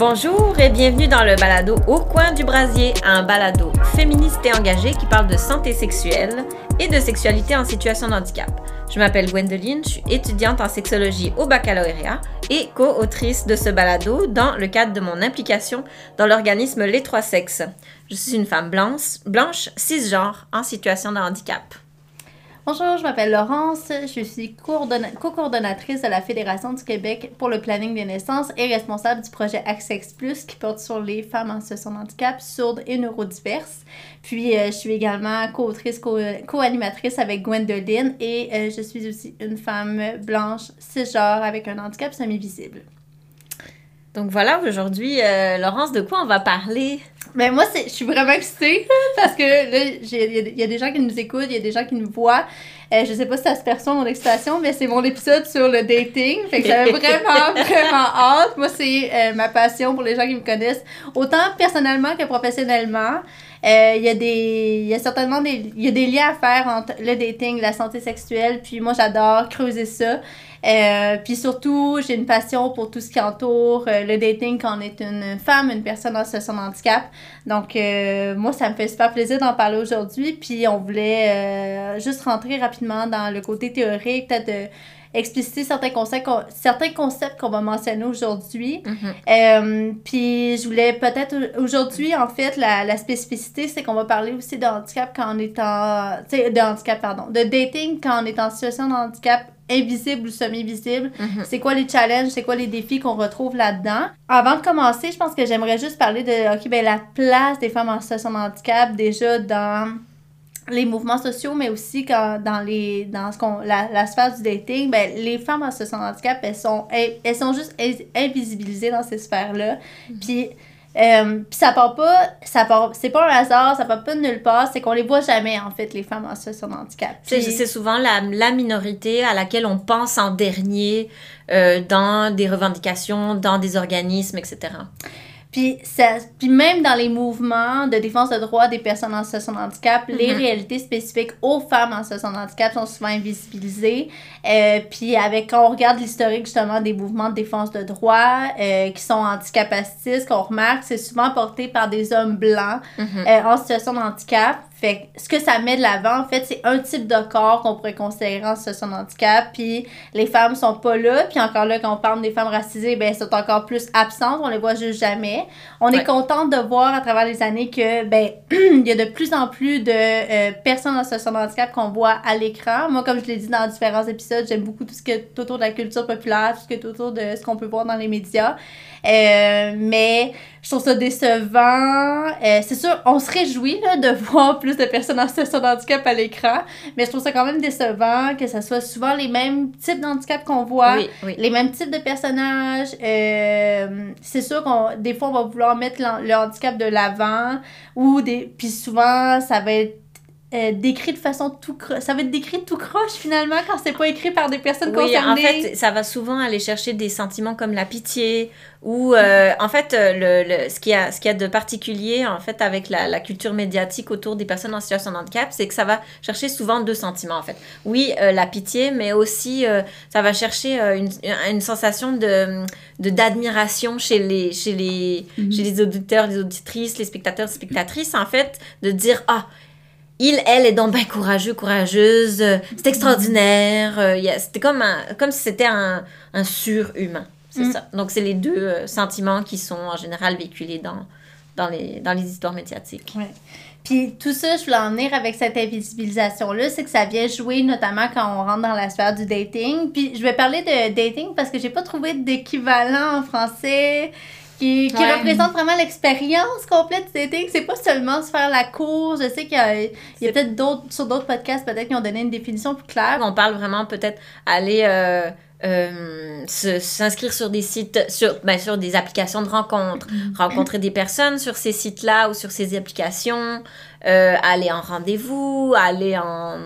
Bonjour et bienvenue dans le balado Au coin du brasier, un balado féministe et engagé qui parle de santé sexuelle et de sexualité en situation de handicap. Je m'appelle Gwendoline, je suis étudiante en sexologie au baccalauréat et co-autrice de ce balado dans le cadre de mon implication dans l'organisme Les Trois Sexes. Je suis une femme blanche, blanche cisgenre en situation de handicap. Bonjour, je m'appelle Laurence, je suis co-coordonnatrice de la Fédération du Québec pour le planning des naissances et responsable du projet Access Plus qui porte sur les femmes en situation de handicap, sourdes et neurodiverses. Puis euh, je suis également co-autrice, co-animatrice avec Gwendoline et euh, je suis aussi une femme blanche cisgenre avec un handicap semi-visible. Donc voilà, aujourd'hui, euh, Laurence, de quoi on va parler? Ben moi, je suis vraiment excitée parce que là, il y, a des gens qui nous écoutent, il y a des gens qui nous voient. Euh, je sais pas si ça se perçoit mon excitation, mais c'est mon épisode sur le dating. Fait que j'avais vraiment, vraiment hâte. Moi, c'est euh, ma passion pour les gens qui me connaissent, autant personnellement que professionnellement. Euh, il y a des il y a certainement des il y a des liens à faire entre le dating, la santé sexuelle, puis moi j'adore creuser ça. Euh, puis surtout, j'ai une passion pour tout ce qui entoure euh, le dating quand on est une femme, une personne en situation de handicap. Donc, euh, moi, ça me fait super plaisir d'en parler aujourd'hui. Puis, on voulait juste rentrer rapidement dans le côté théorique, peut-être expliciter certains concepts, certains concepts qu'on va mentionner aujourd'hui. Mm-hmm. puis je voulais peut-être aujourd'hui, en fait, la, la spécificité, c'est qu'on va parler aussi de handicap quand on est en... de handicap, pardon. De dating quand on est en situation de handicap invisible ou semi-visible. Mhm. C'est quoi les challenges, c'est quoi les défis qu'on retrouve là-dedans? Avant de commencer, je pense que j'aimerais juste parler de OK, ben, la place des femmes en situation de handicap déjà dans les mouvements sociaux, mais aussi quand, dans, les, dans ce qu'on, la, la sphère du dating, ben, les femmes en situation de handicap, elles sont, elles, sont juste invisibilisées dans ces sphères-là. Mhm. Puis euh, puis ça part pas, ça part, c'est pas un hasard, ça part pas de nulle part, c'est qu'on les voit jamais, en fait, les femmes en situation de handicap. C'est souvent la, la, minorité à laquelle on pense en dernier euh, dans des revendications, dans des organismes, etc. Puis, ça, puis même dans les mouvements de défense de droits des personnes en situation de handicap, les mhm. réalités spécifiques aux femmes en situation de handicap sont souvent invisibilisées. Euh, puis avec quand on regarde l'historique justement des mouvements de défense de droits euh, qui sont anticapacitistes, qu'on remarque, c'est souvent porté par des hommes blancs mhm. euh, en situation de handicap. Fait ce que ça met de l'avant, en fait, c'est un type de corps qu'on pourrait considérer en situation de handicap, puis les femmes sont pas là, puis encore là, quand on parle des femmes racisées, ben, elles sont encore plus absentes, on les voit juste jamais. On est contente de voir à travers les années que, ben, il y a de plus en plus de euh, personnes en situation de handicap qu'on voit à l'écran. Moi, comme je l'ai dit dans différents épisodes, j'aime beaucoup tout ce qui est autour de la culture populaire, tout ce qui est autour de ce qu'on peut voir dans les médias. Euh, mais je trouve ça décevant. Euh, c'est sûr, on se réjouit là, de voir plus de personnes en situation de handicap à l'écran, mais je trouve ça quand même décevant que ce soit souvent les mêmes types d'handicap qu'on voit, les mêmes types de personnages. Euh, c'est sûr qu'on des fois on va vouloir mettre le handicap de l'avant ou des puis souvent ça va être euh, décrit de façon tout ça va être décrit tout croche finalement quand c'est pas écrit par des personnes oui, en fait ça va souvent aller chercher des sentiments comme la pitié ou euh, en fait euh, le, le, ce qu'il y a ce qu'il y a de particulier en fait avec la, la, culture médiatique autour des personnes en situation de handicap c'est que ça va chercher souvent deux sentiments en fait oui la pitié mais aussi ça va chercher une, une sensation de d'admiration chez les chez les mm-hmm. chez les auditeurs les auditrices les spectateurs les spectatrices en fait de dire ah il, elle est donc bien courageux, courageuse, c'est extraordinaire. Euh, c'était comme, comme si c'était un, un surhumain. C'est mm. ça. Donc, c'est les deux euh, sentiments qui sont en général véhiculés dans, dans, les, dans les histoires médiatiques. Ouais. Puis tout ça, je voulais en venir avec cette invisibilisation-là, c'est que ça vient jouer notamment quand on rentre dans la sphère du dating. Puis je vais parler de dating parce que j'ai pas trouvé d'équivalent en français qui, représente vraiment l'expérience complète du dating. C'est pas seulement se faire la course. Je sais qu'il y a, peut-être d'autres, sur d'autres podcasts, peut-être qui ont donné une définition plus claire. On parle vraiment peut-être aller euh, euh, s'inscrire sur des sites, sur, ben, sur des applications de rencontres, mm-hmm. rencontrer des personnes sur ces sites-là ou sur ces applications, euh, aller en rendez-vous, aller en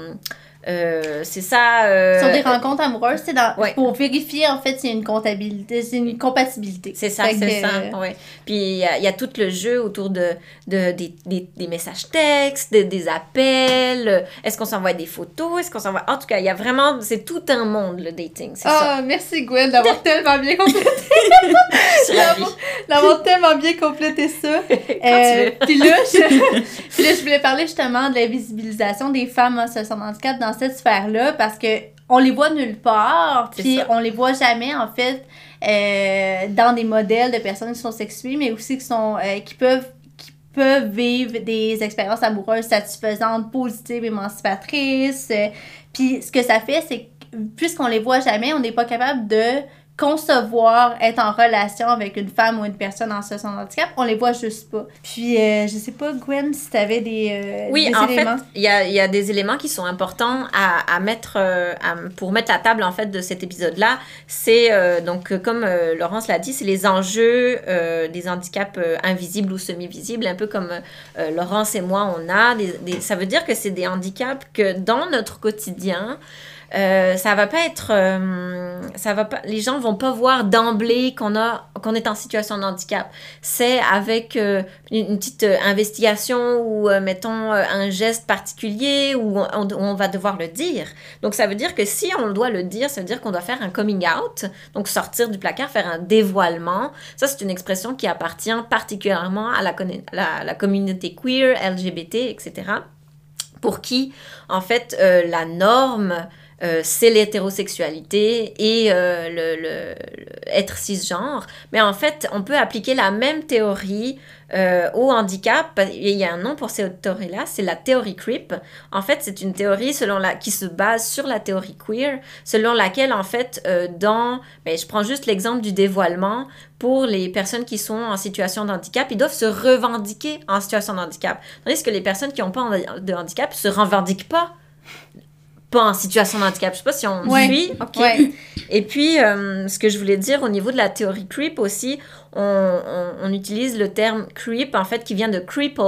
Euh, c'est ça. euh, Sur des rencontres amoureuses, c'est dans... Ouais. pour vérifier en fait s'il y a une comptabilité, c'est une compatibilité. C'est ça, c'est ça. Ouais. Puis il y, a- il y a tout le jeu autour de, de, des, des, des messages textes, des, des appels. euh, Est-ce qu'on s'envoie des photos? Est-ce qu'on s'envoie. En tout cas, il y a vraiment. C'est tout un monde, le dating. C'est ça. Merci Gwen d'avoir tellement bien complété, d'avoir tellement bien complété ça. Euh, puis là, je, là, je voulais parler justement de la visibilisation des femmes en situation de handicap dans cette sphère-là parce que on les voit nulle part, puis on les voit jamais en fait euh, dans des modèles de personnes qui sont sexuées, mais aussi qui sont euh, qui peuvent qui peuvent vivre des expériences amoureuses satisfaisantes, positives, émancipatrices. euh, Puis ce que ça fait, c'est que puisqu'on les voit jamais, on n'est pas capable de concevoir être en relation avec une femme ou une personne en situation de handicap, on les voit juste pas. Puis, euh, je sais pas, Gwen, si t'avais des, euh, Oui, des en éléments. fait, il y a, y a des éléments qui sont importants à, à mettre, euh, à- pour mettre la table, en fait, de cet épisode-là. C'est, euh, donc, comme Laurence l'a dit, c'est les enjeux des handicaps invisibles ou semi-visibles, un peu comme Laurence et moi, on a. Des, des- ça veut dire que c'est des handicaps que dans notre quotidien, euh, ça va pas être euh, ça va pas les gens vont pas voir d'emblée qu'on a qu'on est en situation de handicap. C'est avec euh, une, petite euh, investigation ou mettons un geste particulier où on, va devoir le dire. Donc ça veut dire que si on doit le dire ça veut dire qu'on doit faire un coming out donc sortir du placard faire un dévoilement. Ça c'est une expression qui appartient particulièrement à la, communauté queer LGBT etc pour qui en fait la norme euh, c'est l'hétérosexualité et euh, le, être cisgenre. Mais en fait, on peut appliquer la même théorie euh, au handicap. Il y a un nom pour cette théorie-là, c'est la théorie creep. En fait, c'est une théorie selon la, qui se base sur la théorie queer, selon laquelle, en fait, dans... Ben, je prends juste l'exemple du dévoilement. Pour les personnes qui sont en situation de handicap, ils doivent se revendiquer en situation de handicap. Tandis que les personnes qui n'ont pas de handicap ne se revendiquent pas pas en situation de handicap. Je sais pas si on Ouais. suit. OK. Ouais. Et puis, euh, ce que je voulais dire au niveau de la théorie creep aussi, on, on- on utilise le terme creep, en fait, qui vient de cripple,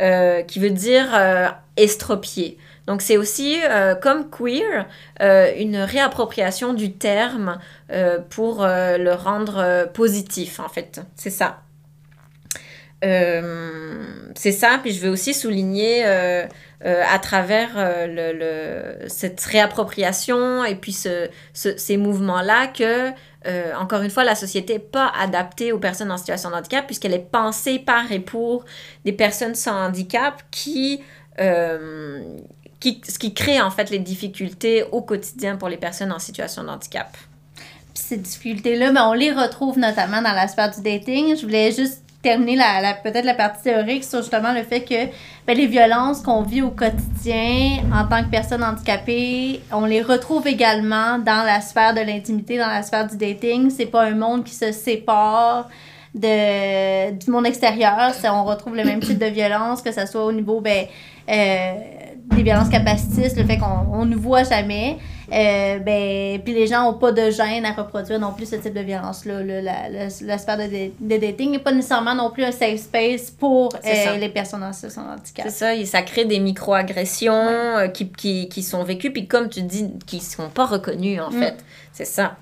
euh, qui veut dire euh, estropié. Donc, c'est aussi, euh, comme queer, euh, une réappropriation du terme euh, pour euh, le rendre euh, positif, en fait. C'est ça. Euh, c'est ça, puis je veux aussi souligner euh, à travers euh, le, le- cette réappropriation et puis ce, ce- ces mouvements-là que, euh, encore une fois, la société n'est pas adaptée aux personnes en situation de handicap puisqu'elle est pensée par et pour des personnes sans handicap qui, qui, ce qui crée en fait les difficultés au quotidien pour les personnes en situation de handicap. Puis ces difficultés-là, ben, on les retrouve notamment dans la sphère du dating. Je voulais juste terminer la, peut-être la partie théorique sur justement le fait que ben, les violences qu'on vit au quotidien en tant que personne handicapée, on les retrouve également dans la sphère de l'intimité, dans la sphère du dating. C'est pas un monde qui se sépare de, du monde extérieur. On retrouve le même type de violence, que ce soit au niveau ben, euh, des violences capacitistes, le fait qu'on on nous voit jamais. Euh, ben, puis les gens n'ont pas de gêne à reproduire non plus ce type de violence-là. là. La, la, la sphère de, de dating n'est pas nécessairement non plus un safe space pour euh, les personnes en situation de handicap. C'est ça, et ça crée des micro-agressions euh, qui, qui, qui sont vécues, puis comme tu dis, qui sont pas reconnues en Mm. fait. C'est ça.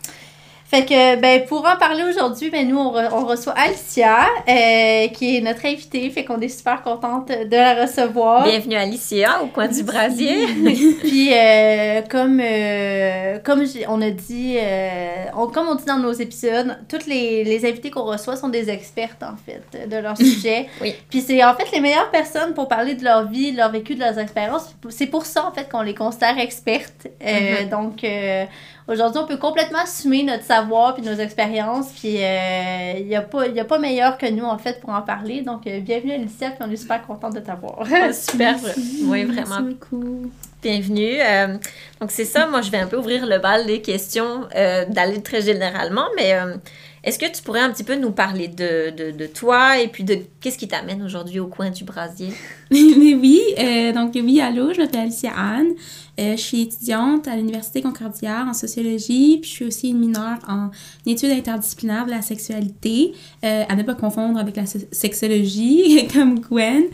Fait que, ben, pour en parler aujourd'hui, ben, nous, on, re- on reçoit Alicia, euh, qui est notre invitée. Fait qu'on est super contente de la recevoir. Bienvenue Alicia au coin du brasier. Puis, euh, comme, euh, comme on a dit, on- comme on dit dans nos épisodes, toutes les, les invités qu'on reçoit sont des expertes, en fait, de leur sujet. Oui. Puis, c'est en fait les meilleures personnes pour parler de leur vie, de leur vécu, de leurs expériences. C'est pour ça, en fait, qu'on les considère expertes. Mhm. Donc, aujourd'hui, on peut complètement assumer notre savoir puis nos expériences. Puis, euh, il n'y a, pas- y a pas meilleur que nous, en fait, pour en parler. Donc, euh, bienvenue, Alicia, puis on est super contente de t'avoir. Super. Oui, vraiment. Merci beaucoup. Bienvenue. Euh, donc c'est ça, moi je vais un peu ouvrir le bal des questions, euh, d'aller très généralement, mais euh, est-ce que tu pourrais un petit peu nous parler de, de, de toi et puis de qu'est-ce qui t'amène aujourd'hui au coin du brasier? Oui, euh, donc oui, allô, je m'appelle Alicia Anne. Euh, je suis étudiante à l'Université Concordia en sociologie, puis je suis aussi une mineure en études interdisciplinaires de la sexualité, euh, à ne pas confondre avec la se- sexologie, comme Gwen.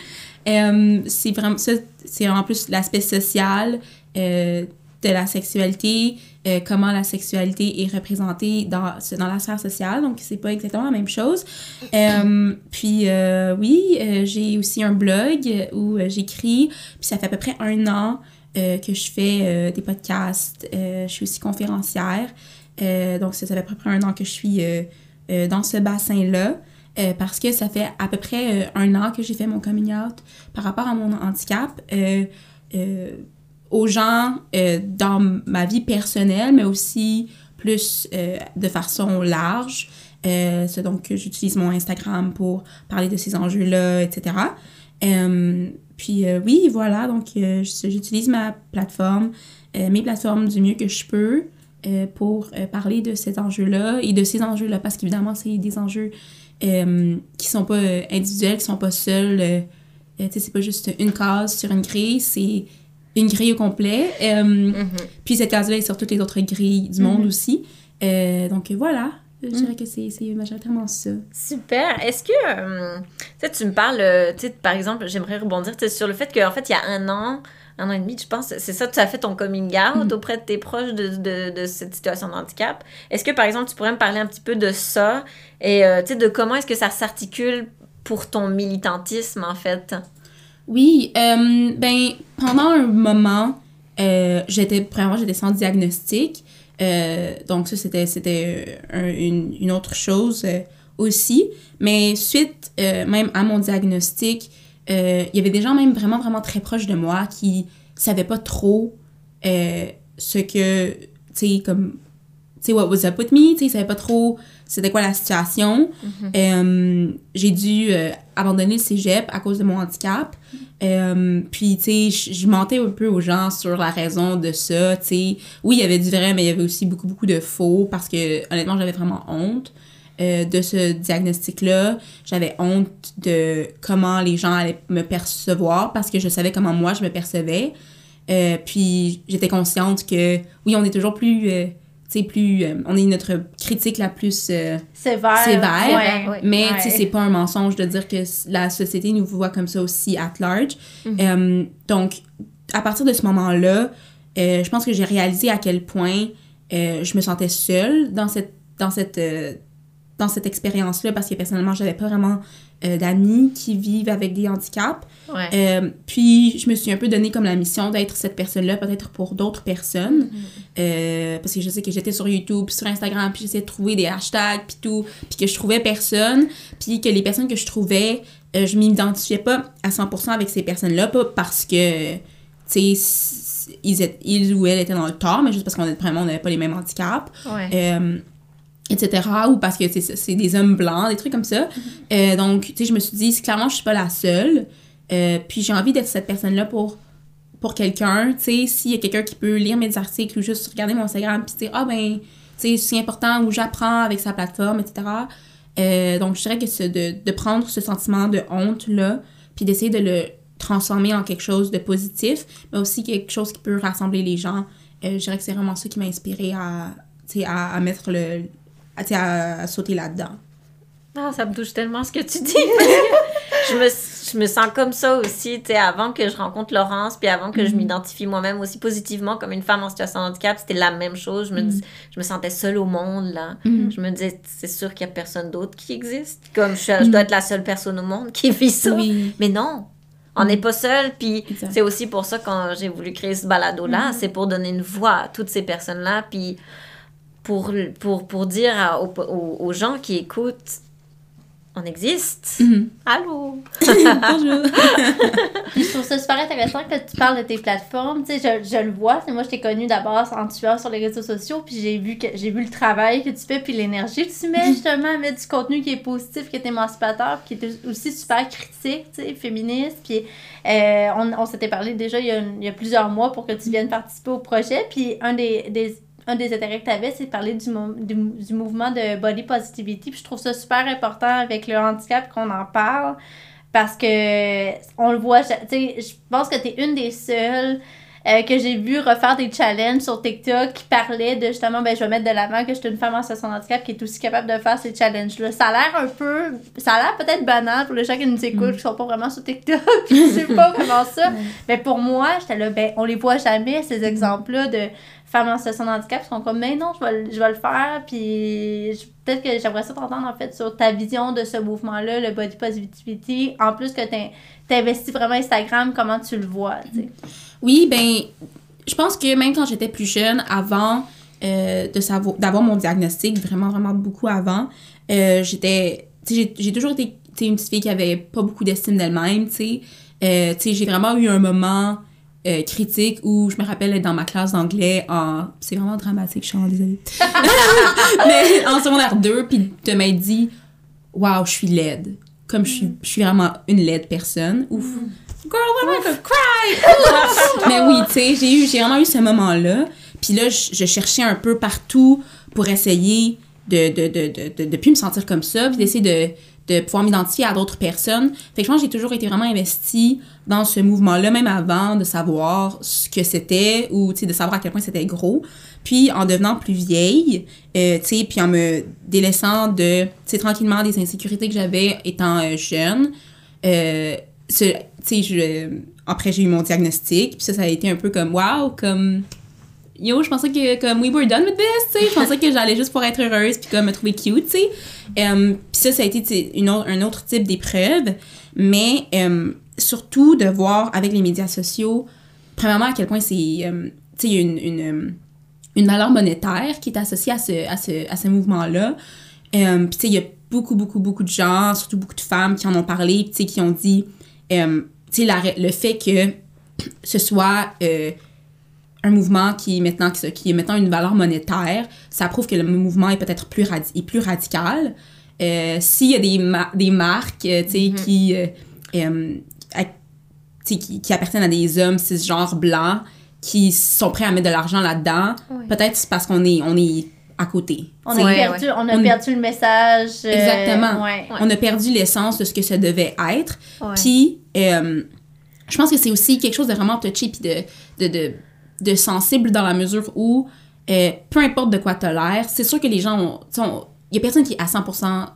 C'est vraiment c'est en plus l'aspect social de la sexualité, euh, comment la sexualité est représentée dans, dans la sphère sociale. Donc, c'est pas exactement la même chose. Euh, puis, euh, oui, j'ai aussi un blog où j'écris. Puis, ça fait à peu près un an que je fais des podcasts. Je suis aussi conférencière. Donc, ça, fait à peu près un an que je suis dans ce bassin-là. Parce que ça fait à peu près un an que j'ai fait mon coming out par rapport à mon handicap. Aux gens euh, dans ma vie personnelle, mais aussi plus euh, de façon large. Euh, c'est donc que j'utilise mon Instagram pour parler de ces enjeux-là, etc. Puis oui, voilà, donc j'utilise ma plateforme, mes plateformes du mieux que je peux pour parler de ces enjeux-là et de ces enjeux-là, parce qu'évidemment, c'est des enjeux qui sont pas individuels, qui sont pas seuls. tu sais, c'est pas juste une case sur une grille, c'est une grille au complet. Euh, Mhm. puis cette case-là est sur toutes les autres grilles du monde aussi. Euh, donc voilà, je dirais que c'est majoritairement ça. Super. Est-ce que, euh, tu me parles, euh, par exemple, j'aimerais rebondir sur le fait qu'en fait, il y a un an, un an et demi, je pense, c'est ça, tu as fait ton coming out Mhm. auprès de tes proches de, de, de cette situation de handicap. Est-ce que, par exemple, tu pourrais me parler un petit peu de ça et, euh, de comment est-ce que ça s'articule pour ton militantisme, en fait? Oui, euh, ben, pendant un moment, euh, j'étais, premièrement, j'étais sans diagnostic. Euh, donc, ça, c'était, c'était un- une, une autre chose aussi. Mais suite, même à mon diagnostic, il y avait des gens même vraiment, vraiment très proches de moi qui savaient pas trop ce que, tu sais, comme, tu sais, what was up with me, tu sais, ils savaient pas trop c'était quoi la situation? Euh, j'ai dû euh, abandonner le cégep à cause de mon handicap. Euh, puis, tu sais, je je mentais un peu aux gens sur la raison de ça, tu sais. Oui, il y avait du vrai, mais il y avait aussi beaucoup, beaucoup de faux parce que, honnêtement, j'avais vraiment honte euh, de ce diagnostic-là. J'avais honte de comment les gens allaient me percevoir parce que je savais comment moi je me percevais. Euh, puis, j'étais consciente que, oui, on est toujours plus... sais, plus... euh, on est notre critique la plus... euh, Sévère. Sévère, Ouais. mais Ouais. tu sais, c'est pas un mensonge de dire que la société nous voit comme ça aussi at large. Mhm. Euh, donc, à partir de ce moment-là, euh, je pense que j'ai réalisé à quel point euh, je me sentais seule dans cette, dans cette, euh, dans cette expérience-là parce que personnellement, j'avais pas vraiment euh, d'amis qui vivent avec des handicaps. Ouais. Euh, puis, je me suis un peu donné comme la mission d'être cette personne-là, peut-être pour d'autres personnes. Euh, parce que je sais que j'étais sur YouTube, puis sur Instagram, puis j'essayais de trouver des hashtags, puis tout, puis que je trouvais personne, puis que les personnes que je trouvais, je m'identifiais pas à 100% avec ces personnes-là, pas parce que, tu sais, ils, ils ou elles étaient dans le tort, mais juste parce qu'on vraiment, on n'avait pas les mêmes handicaps Ouais. Etc. Ou parce que tu sais, c'est des hommes blancs, des trucs comme ça. Euh, donc, tu sais, je me suis dit, clairement, je suis pas la seule. Euh, puis j'ai envie d'être cette personne-là pour, pour quelqu'un. Tu sais, s'il y a quelqu'un qui peut lire mes articles ou juste regarder mon Instagram, puis dire, ah ben, tu sais, c'est important, ou j'apprends avec sa plateforme, etc. Euh, donc, je dirais que c'est de, de prendre ce sentiment de honte-là, puis d'essayer de le transformer en quelque chose de positif, mais aussi quelque chose qui peut rassembler les gens. Je dirais que c'est vraiment ça qui m'a inspiré à, tu sais, à, à mettre le. À, sais, à, à sauter là-dedans. Ah, ça me touche tellement ce que tu dis. je, me, je me sens comme ça aussi, tu sais, avant que je rencontre Laurence, puis avant que je Mhm. m'identifie moi-même aussi positivement comme une femme en situation de handicap, c'était la même chose. Je me, dis, je me sentais seule au monde, là. Mhm. Je me disais, c'est sûr qu'il n'y a personne d'autre qui existe. Comme je, je dois être la seule personne au monde qui vit ça. Oui. Mais non, on n'est pas seul. Puis c'est aussi pour ça quand j'ai voulu créer ce balado-là, c'est pour donner une voix à toutes ces personnes-là. Puis pour, pour, pour dire à- aux, gens qui écoutent, on existe. Mhm. Allô? Bonjour. Puis je trouve ça super intéressant que tu parles de tes plateformes. Tu sais, je, je le vois. Moi, je t'ai connue d'abord en suivant sur les réseaux sociaux. Puis j'ai vu que j'ai vu le travail que tu fais, puis l'énergie que tu mets justement à mettre du contenu qui est positif, qui est émancipateur, puis qui est aussi super critique, tu sais, féministe. Puis euh, on, on s'était parlé déjà il y, a, il y a plusieurs mois pour que tu viennes participer au projet. Puis un des, des un des intérêts que tu avais, c'est de parler du, du, du mouvement de body positivity. Puis je trouve ça super important avec le handicap qu'on en parle parce que on le voit, tu sais, je pense que tu es une des seules euh, que j'ai vu refaire des challenges sur TikTok qui parlaient de justement, ben, je vais mettre de l'avant que je suis une femme en situation de handicap qui est aussi capable de faire ces challenges-là. Ça a l'air un peu. Ça a l'air peut-être banal pour les gens qui nous écoutent, qui sont pas vraiment sur TikTok, c'est pas vraiment ça. Mais pour moi, j'étais là, ben, on les voit jamais, ces exemples-là de femmes en situation de handicap sont comme, mais non, je vais, je le faire. Puis peut-être que j'aimerais ça t'entendre en fait sur ta vision de ce mouvement-là, le body positivity. En plus que t'in- t'investis vraiment Instagram, comment tu le vois, tu sais? Oui, ben, je pense que même quand j'étais plus jeune, avant euh, d'avoir mon diagnostic, vraiment, vraiment beaucoup avant, euh, j'étais, tu j'ai toujours été tu une petite fille qui avait pas beaucoup d'estime d'elle-même, tu sais. Euh, tu j'ai vraiment eu un moment euh, critique où je me rappelle être dans ma classe d'anglais en... C'est vraiment dramatique, je suis vraiment désolée. Mais en secondaire 2, puis de m'être dit, waouh, je suis laide. Comme je suis, je suis vraiment une laide personne. Ouf. Girl, what am I gonna cry? Mais oui, tu sais, j'ai eu, j'ai vraiment eu ce moment-là. Puis là, je, je cherchais un peu partout pour essayer de de, de, de, de, de plus me sentir comme ça, puis d'essayer de, de pouvoir m'identifier à d'autres personnes. Fait que je pense que j'ai toujours été vraiment investie dans ce mouvement-là, même avant de savoir ce que c'était ou, de savoir à quel point c'était gros. Puis, en devenant plus vieille, euh, puis en me délaissant de, tranquillement des insécurités que j'avais étant euh, jeune, euh, ce- je- après j'ai eu mon diagnostic, puis ça, ça a été un peu comme, wow, comme, yo, je pensais que, comme, we were done with this, tu sais, je pensais que j'allais juste pour être heureuse, puis comme me trouver cute, tu sais. Euh, puis ça, ça a été, une autre, un autre type d'épreuve, mais euh, surtout de voir avec les médias sociaux, premièrement, à quel point c'est, euh, tu sais, une, une, une valeur monétaire qui est associée à ce, à ce, à ce mouvement-là. Puis tu sais, il y a beaucoup, beaucoup, beaucoup de gens, surtout beaucoup de femmes qui en ont parlé, tu sais, qui ont dit, tu sais, le fait que ce soit un mouvement qui est maintenant qui, qui est maintenant une valeur monétaire, ça prouve que le mouvement est peut-être plus, est plus radical. Euh, S'il y a des, ma- des marques, euh, sais, qui, euh, euh, à- qui, qui appartiennent à des hommes cisgenres blancs, qui sont prêts à mettre de l'argent là-dedans, peut-être c'est parce qu'on est, on est à côté. On a. Ouais, perdu, on a On- perdu le message. euh, Exactement. ouais. On a perdu l'essence de ce que ça devait être. Puis, euh, je pense que c'est aussi quelque chose de vraiment touché puis de, de, de, de sensible dans la mesure où, euh, peu importe de quoi tu l'air, c'est sûr que les gens ont. Il y a personne qui est à 100%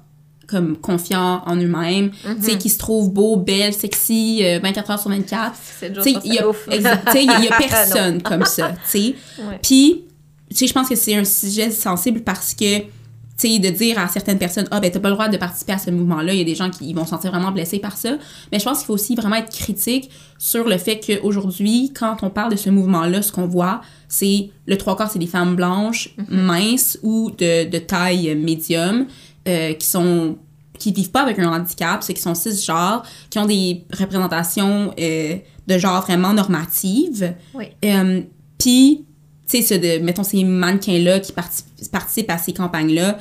comme confiant en eux-mêmes, sais, qui se trouve beau, belle, sexy, euh, 24 heures sur 24. C'est Tu sais, il y a, y a personne comme ça, tu sais. Ouais. Puis, tu sais, je pense que c'est un sujet sensible parce que, sais, de dire à certaines personnes, ah, ben, t'as pas le droit de participer à ce mouvement-là, il y a des gens qui vont se sentir vraiment blessés par ça. Mais je pense qu'il faut aussi vraiment être critique sur le fait qu'aujourd'hui, quand on parle de ce mouvement-là, ce qu'on voit, c'est le trois quarts, c'est des femmes blanches, minces ou de, de taille médium, euh, qui sont qui vivent pas avec un handicap, ceux qui sont cisgenres, qui ont des représentations euh, de genre vraiment normatives. Oui. Euh, Puis, tu sais, ce mettons, ces mannequins-là qui parti- participent à ces campagnes-là,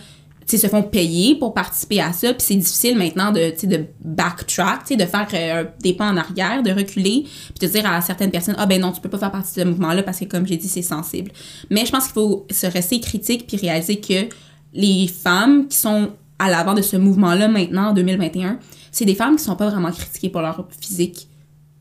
tu se font payer pour participer à ça. Puis c'est difficile maintenant de, de backtrack, tu de faire euh, des pas en arrière, de reculer, puis de dire à certaines personnes, ah ben non, tu peux pas faire partie de ce mouvement-là parce que, comme j'ai dit, c'est sensible. Mais je pense qu'il faut se rester critique puis réaliser que les femmes qui sont à l'avant de ce mouvement-là maintenant, en 2021, c'est des femmes qui sont pas vraiment critiquées pour leur physique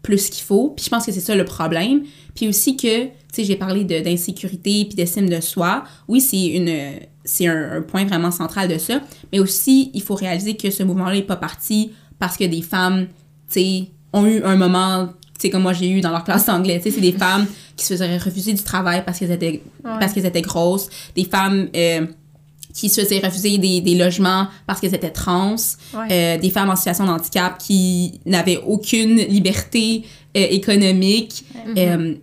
plus qu'il faut. Puis je pense que c'est ça le problème. Puis aussi que, tu sais, j'ai parlé d'insécurité puis d'estime de soi. Oui, c'est une c'est un, un point vraiment central de ça. Mais aussi, il faut réaliser que ce mouvement-là n'est pas parti parce que des femmes, tu sais, ont eu un moment, tu sais, comme moi j'ai eu dans leur classe d'anglais. Tu sais, c'est des femmes qui se faisaient refuser du travail parce qu'elles étaient, parce qu'elles étaient grosses. Des femmes... euh, qui se faisaient refuser des, des logements parce qu'elles étaient trans, Ouais. euh, des femmes en situation de handicap qui n'avaient aucune liberté euh, économique. Euh,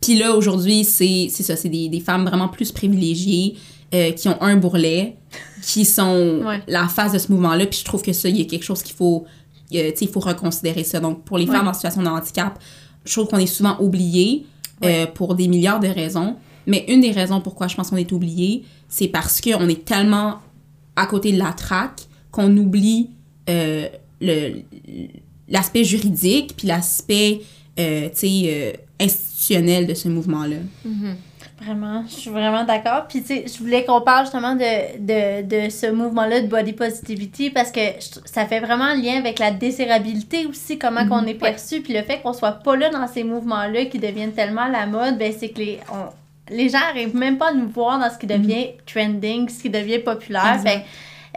Puis là, aujourd'hui, c'est c'est ça, c'est des, des femmes vraiment plus privilégiées qui ont un bourrelet, qui sont Ouais. la face de ce mouvement-là. Puis je trouve que ça, il y a quelque chose qu'il faut, il faut reconsidérer ça. Donc, pour les Ouais. femmes en situation de handicap, je trouve qu'on est souvent oublié euh, pour des milliards de raisons. Mais une des raisons pourquoi je pense qu'on est oublié, c'est parce qu'on est tellement à côté de la traque qu'on oublie euh, le l'aspect juridique puis l'aspect euh, euh, institutionnelle de ce mouvement-là. Vraiment, je suis vraiment d'accord. Puis, tu sais, je voulais qu'on parle justement de, de, de ce mouvement-là de body positivity parce que je- ça fait vraiment un lien avec la désirabilité aussi, comment qu'on est perçu. Puis le fait qu'on soit pas là dans ces mouvements-là qui deviennent tellement la mode, ben c'est que les, on- les gens arrivent même pas à nous voir dans ce qui devient trending, ce qui devient populaire. Fait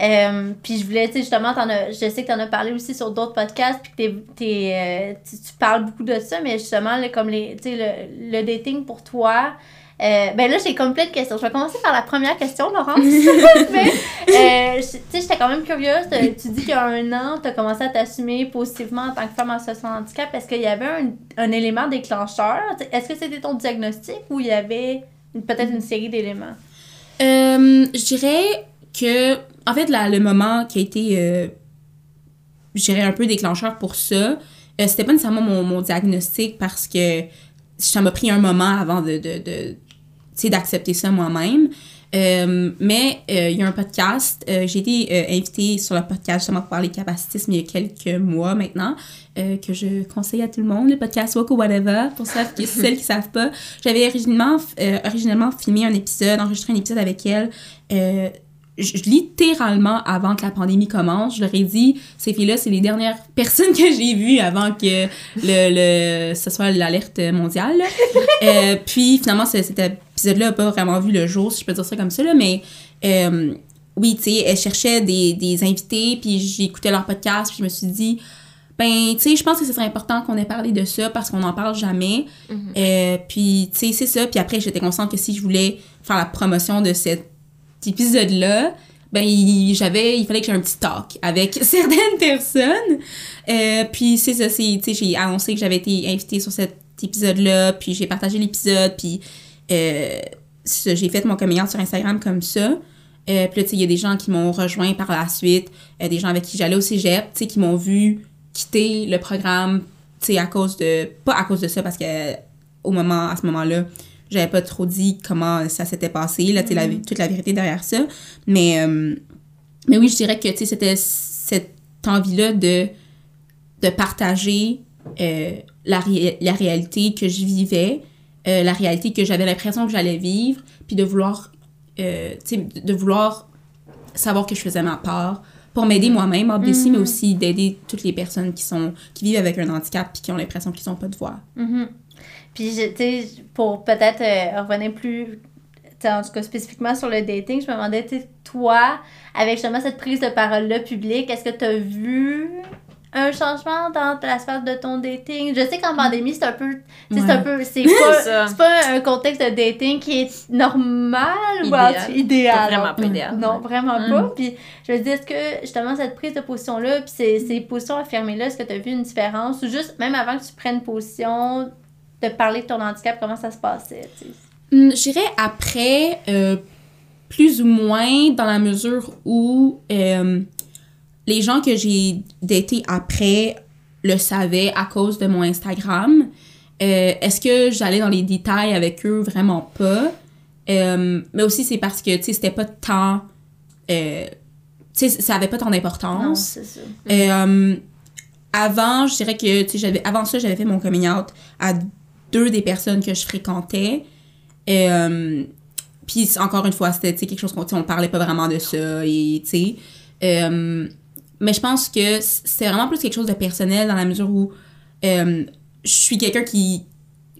euh, puis je voulais, tu sais, justement, t'en as, je sais que tu en as parlé aussi sur d'autres podcasts, puis que t'es, t'es, euh, tu, tu parles beaucoup de ça, mais justement, là, comme les, tu sais, le, le dating pour toi, euh, ben là, j'ai comme plein de questions. Je vais commencer par la première question, Laurence. euh, tu sais, j'étais quand même curieuse. Tu dis qu'il y a un an, tu as commencé à t'assumer positivement en tant que femme en situation de handicap. Est-ce qu'il y avait un, un élément déclencheur? Est-ce que c'était ton diagnostic ou il y avait peut-être une série d'éléments? Euh, je dirais que, en fait, la- le moment qui a été, je dirais, un peu déclencheur pour ça, c'était pas nécessairement mon, diagnostic parce que ça m'a pris un moment avant de, de sais, d'accepter ça moi-même. Euh, mais euh, il y a un podcast, euh, j'ai été invitée sur le podcast justement pour parler capacitisme il y a quelques mois maintenant, que je conseille à tout le monde, le podcast Walk or Whatever, pour celles qui, celles qui savent pas. J'avais originellement, originellement filmé un épisode, enregistré un épisode avec elle, je- je- littéralement avant que la pandémie commence, je leur ai dit, ces filles-là, c'est les dernières personnes que j'ai vues avant que le, le, ce soit l'alerte mondiale. Euh, puis finalement, cet épisode-là n'a pas vraiment vu le jour, si je peux dire ça comme ça, là, mais euh, oui, tu sais, elle cherchait des, des invités, puis j'écoutais leur podcast, puis je me suis dit, ben, tu sais, je pense que ce serait important qu'on ait parlé de ça parce qu'on n'en parle jamais. Euh, puis, tu sais, c'est ça. Puis après, j'étais consciente que si je voulais faire la promotion de cet épisode-là, ben, il, j'avais, il fallait que j'ai un petit talk avec certaines personnes. Euh, puis, c'est ça, c'est, tu sais, j'ai annoncé que j'avais été invitée sur cet épisode-là, puis j'ai partagé l'épisode, puis euh, j'ai fait mon coming out sur Instagram comme ça. Euh, puis là, tu sais, il y a des gens qui m'ont rejoint par la suite, euh, des gens avec qui j'allais au cégep, tu sais, qui m'ont vu quitter le programme, tu sais, à cause de... Pas à cause de ça, parce que au moment, à ce moment-là, j'avais pas trop dit comment ça s'était passé, là, tu sais, la- toute la vérité derrière ça. Mais, euh, mais oui, je dirais que, tu sais, c'était cette envie-là de, de partager la, ré- la réalité que je vivais, euh, la réalité que j'avais l'impression que j'allais vivre, puis de vouloir, euh, de vouloir savoir que je faisais ma part pour m'aider moi-même, obviously, mais aussi d'aider toutes les personnes qui sont qui vivent avec un handicap puis qui ont l'impression qu'ils n'ont pas de voix. Mhm. Puis, je- tu sais, pour peut-être euh, revenir plus, en tout cas spécifiquement sur le dating, je me demandais, tu sais, toi, avec justement cette prise de parole-là publique, est-ce que tu as vu un changement dans la sphère de ton dating? Je sais qu'en pandémie, c'est un peu, c'est un peu, c'est pas, pas un contexte de dating qui est normal ou Idéal. vraiment non. pas idéal. Non, vraiment Mm. pas. Puis je me dis, est-ce que justement cette prise de position-là, puis ces, ces positions affirmées-là, est-ce que tu as vu une différence? Ou juste, même avant que tu prennes position, de parler de ton handicap, comment ça se passait? Hum, Je dirais après, euh, plus ou moins dans la mesure où euh, les gens que j'ai datés après le savaient à cause de mon Instagram. Euh, Est-ce que j'allais dans les détails avec eux? Vraiment pas. Euh, mais aussi, c'est parce que, tu sais, c'était pas tant... euh, tu sais, ça avait pas tant d'importance. avant, je dirais que, tu sais, avant ça, j'avais fait mon coming out à deux des personnes que je fréquentais. Puis, encore une fois, c'était, tu sais, quelque chose qu'on, on parlait pas vraiment de ça, et, tu sais. Mais je pense que c'est vraiment plus quelque chose de personnel dans la mesure où euh, je suis quelqu'un qui,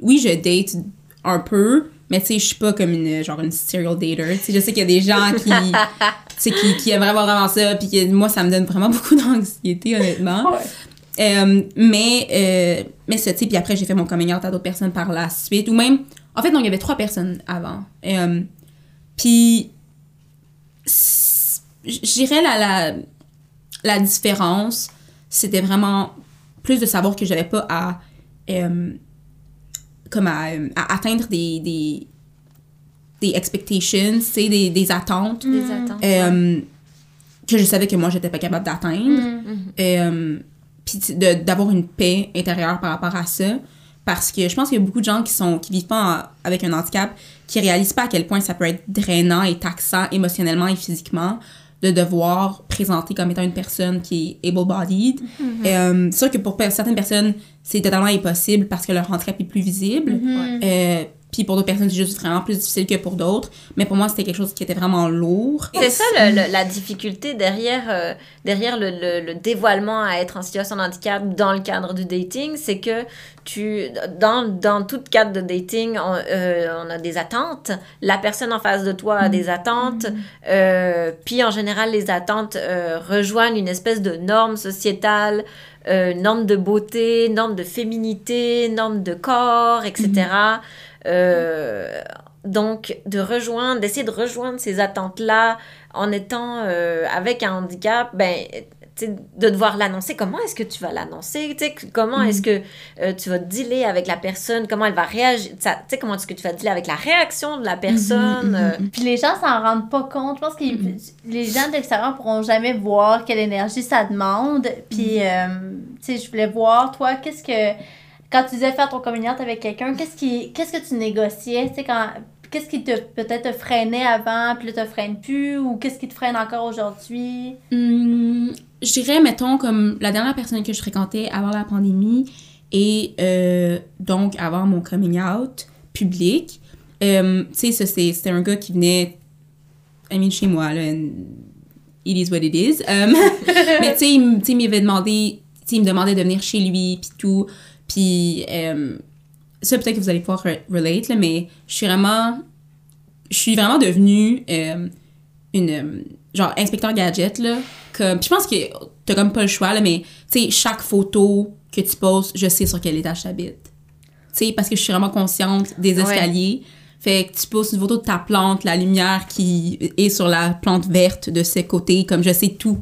oui, je date un peu, mais tu sais, je suis pas comme une, genre une serial dater. Tu sais, je sais qu'il y a des gens qui, qui, qui aimeraient vraiment ça, puis que moi, ça me donne vraiment beaucoup d'anxiété, honnêtement. Ouais. Euh, mais, euh, mais sais, puis après, j'ai fait mon coming out à d'autres personnes par la suite, ou même, en fait, non, il y avait trois personnes avant. Euh, puis, dirais la, la, la différence, c'était vraiment plus de savoir que j'avais pas à, euh, comme à, à atteindre des, des, des expectations, tu sais, des, des attentes Des attentes. euh, que je savais que moi, j'étais pas capable d'atteindre. Mm. Euh, puis d'avoir une paix intérieure par rapport à ça. Parce que je pense qu'il y a beaucoup de gens qui sont qui vivent pas en- avec un handicap qui réalisent pas à quel point ça peut être drainant et taxant émotionnellement et physiquement de devoir présenter comme étant une personne qui est able-bodied. Euh, c'est sûr que pour certaines personnes, c'est totalement impossible parce que leur handicap est plus visible. Euh, puis pour d'autres personnes, c'est juste vraiment plus difficile que pour d'autres. Mais pour moi, c'était quelque chose qui était vraiment lourd. C'est ça le- le- la difficulté derrière, euh, derrière le, le- le dévoilement à être en situation de handicap dans le cadre du dating, c'est que tu, dans, dans tout cadre de dating, on, euh, on a des attentes. La personne en face de toi a des attentes. Euh, puis en général, les attentes rejoignent une espèce de norme sociétale, norme de beauté, norme de féminité, norme de corps, etc. Euh, donc, de rejoindre, d'essayer de rejoindre ces attentes-là en étant euh, avec un handicap, ben, de devoir l'annoncer. Comment est-ce que tu vas l'annoncer? Comment est-ce que euh, tu vas dealer avec la personne? Comment elle va réagir? Ça- Tu sais, comment est-ce que tu vas dealer avec la réaction de la personne? euh, Puis les gens s'en rendent pas compte. Je pense que les gens de l'extérieur pourront jamais voir quelle énergie ça demande. Puis, euh, tu sais, je voulais voir, toi, qu'est-ce que. Quand tu disais faire ton communion avec quelqu'un, qu'est-ce qui qu'est-ce que tu négociais? Tu sais, quand. Qu'est-ce qui te peut-être te freinait avant, puis là te freine plus, ou qu'est-ce qui te freine encore aujourd'hui? Hum, je dirais, mettons, comme la dernière personne que je fréquentais avant la pandémie et euh, donc avant mon coming out public, euh, tu sais, c'était un gars qui venait, I mean, chez moi, là, it is what it is. Um, mais tu sais, il m- tu sais, il m'avait demandé, tu sais, il me demandait de venir chez lui, puis tout, puis euh, ça, peut-être que vous allez pouvoir re- relate, là, mais je suis vraiment, je suis vraiment devenue euh, une, euh, genre, inspecteur gadget, là, comme, puis je pense que t'as comme pas le choix, là, mais, tu sais, chaque photo que tu postes, je sais sur quel étage t'habites. Tu sais, parce que je suis vraiment consciente des Ouais. Fait que tu postes une photo de ta plante, la lumière qui est sur la plante verte de ce côté, comme je sais tout.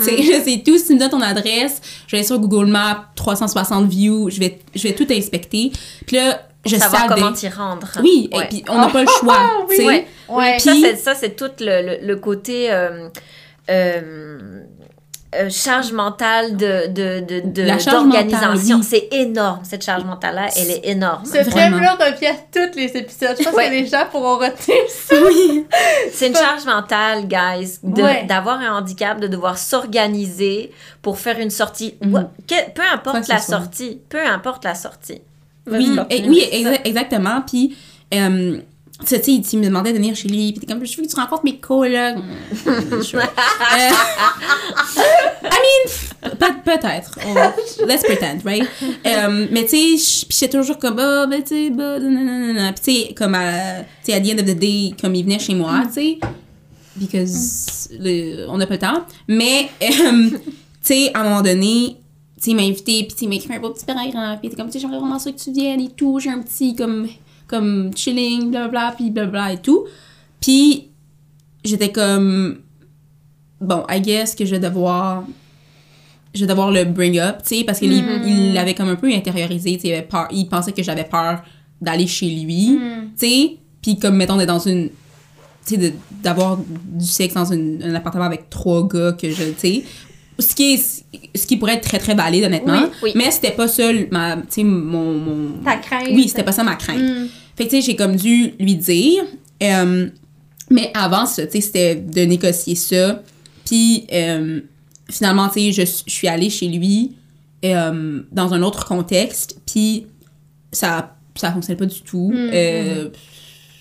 Sais, je sais tout. Si tu me donnes ton adresse, je vais sur Google Maps, 360 views, je vais, je vais tout inspecter. Puis là, je savoir savais. comment t'y rendre. Oui, Ouais. et puis on n'a pas le choix. sais. Ouais. C'est, ça, c'est tout le, le, le côté euh, euh, euh, charge mentale de, de, de, de- La charge d'organisation. oui. C'est énorme, cette charge mentale-là. Elle est énorme. Ce Vraiment. thème-là revient à tous les épisodes. Je pense Ouais. que les gens pourront retenir ça. Oui. C'est une charge mentale, guys, de- Ouais. d'avoir un handicap, de devoir s'organiser pour faire une sortie. Mhm. Ouais, que- peu importe la sortie. Peu importe la sortie. Oui, et- oui exa- exactement. Puis, euh, tu sais, il me demandait de venir chez lui. Puis, t'es comme, je veux que tu rencontres mes colocs. Mm. Euh, I mean, peut- peut-être. On- Let's pretend, right? Euh, mais tu sais, j'étais toujours comme, ah, ben tu sais, bah, nanana. Puis, tu sais, comme, à, tu sais, à the end of the day, comme il venait chez moi, tu sais, because le- on n'a pas le temps. Mais, euh, tu sais, à un moment donné, tu sais, il m'a invité, puis tu sais, il m'a écrit un beau petit paragraphe, puis il était comme, tu sais, j'aimerais vraiment ça que tu viennes et tout, j'ai un petit, comme, comme chilling, blablabla, puis blablabla et tout. Puis, j'étais comme, bon, I guess que je vais devoir, je vais devoir le bring up, tu sais, parce qu'il il l'avait comme un peu intériorisé, tu sais, il pensait que j'avais peur d'aller chez lui, tu sais, puis comme, mettons, d'être dans une, tu sais, d'avoir du sexe dans une- un appartement avec trois gars que je, tu sais, ce qui est, ce qui pourrait être très, très valide, honnêtement, Oui, oui. mais c'était pas ça, ma, tu sais, mon, mon... Ta crainte. Oui, c'était pas ça ma crainte. Mm. Fait que, tu sais, j'ai comme dû lui dire. euh, mais avant ça, tu sais, c'était de négocier ça. Puis, euh, finalement, tu sais, je, je suis allée chez lui euh, dans un autre contexte. Puis, ça, ça fonctionnait pas du tout. Euh,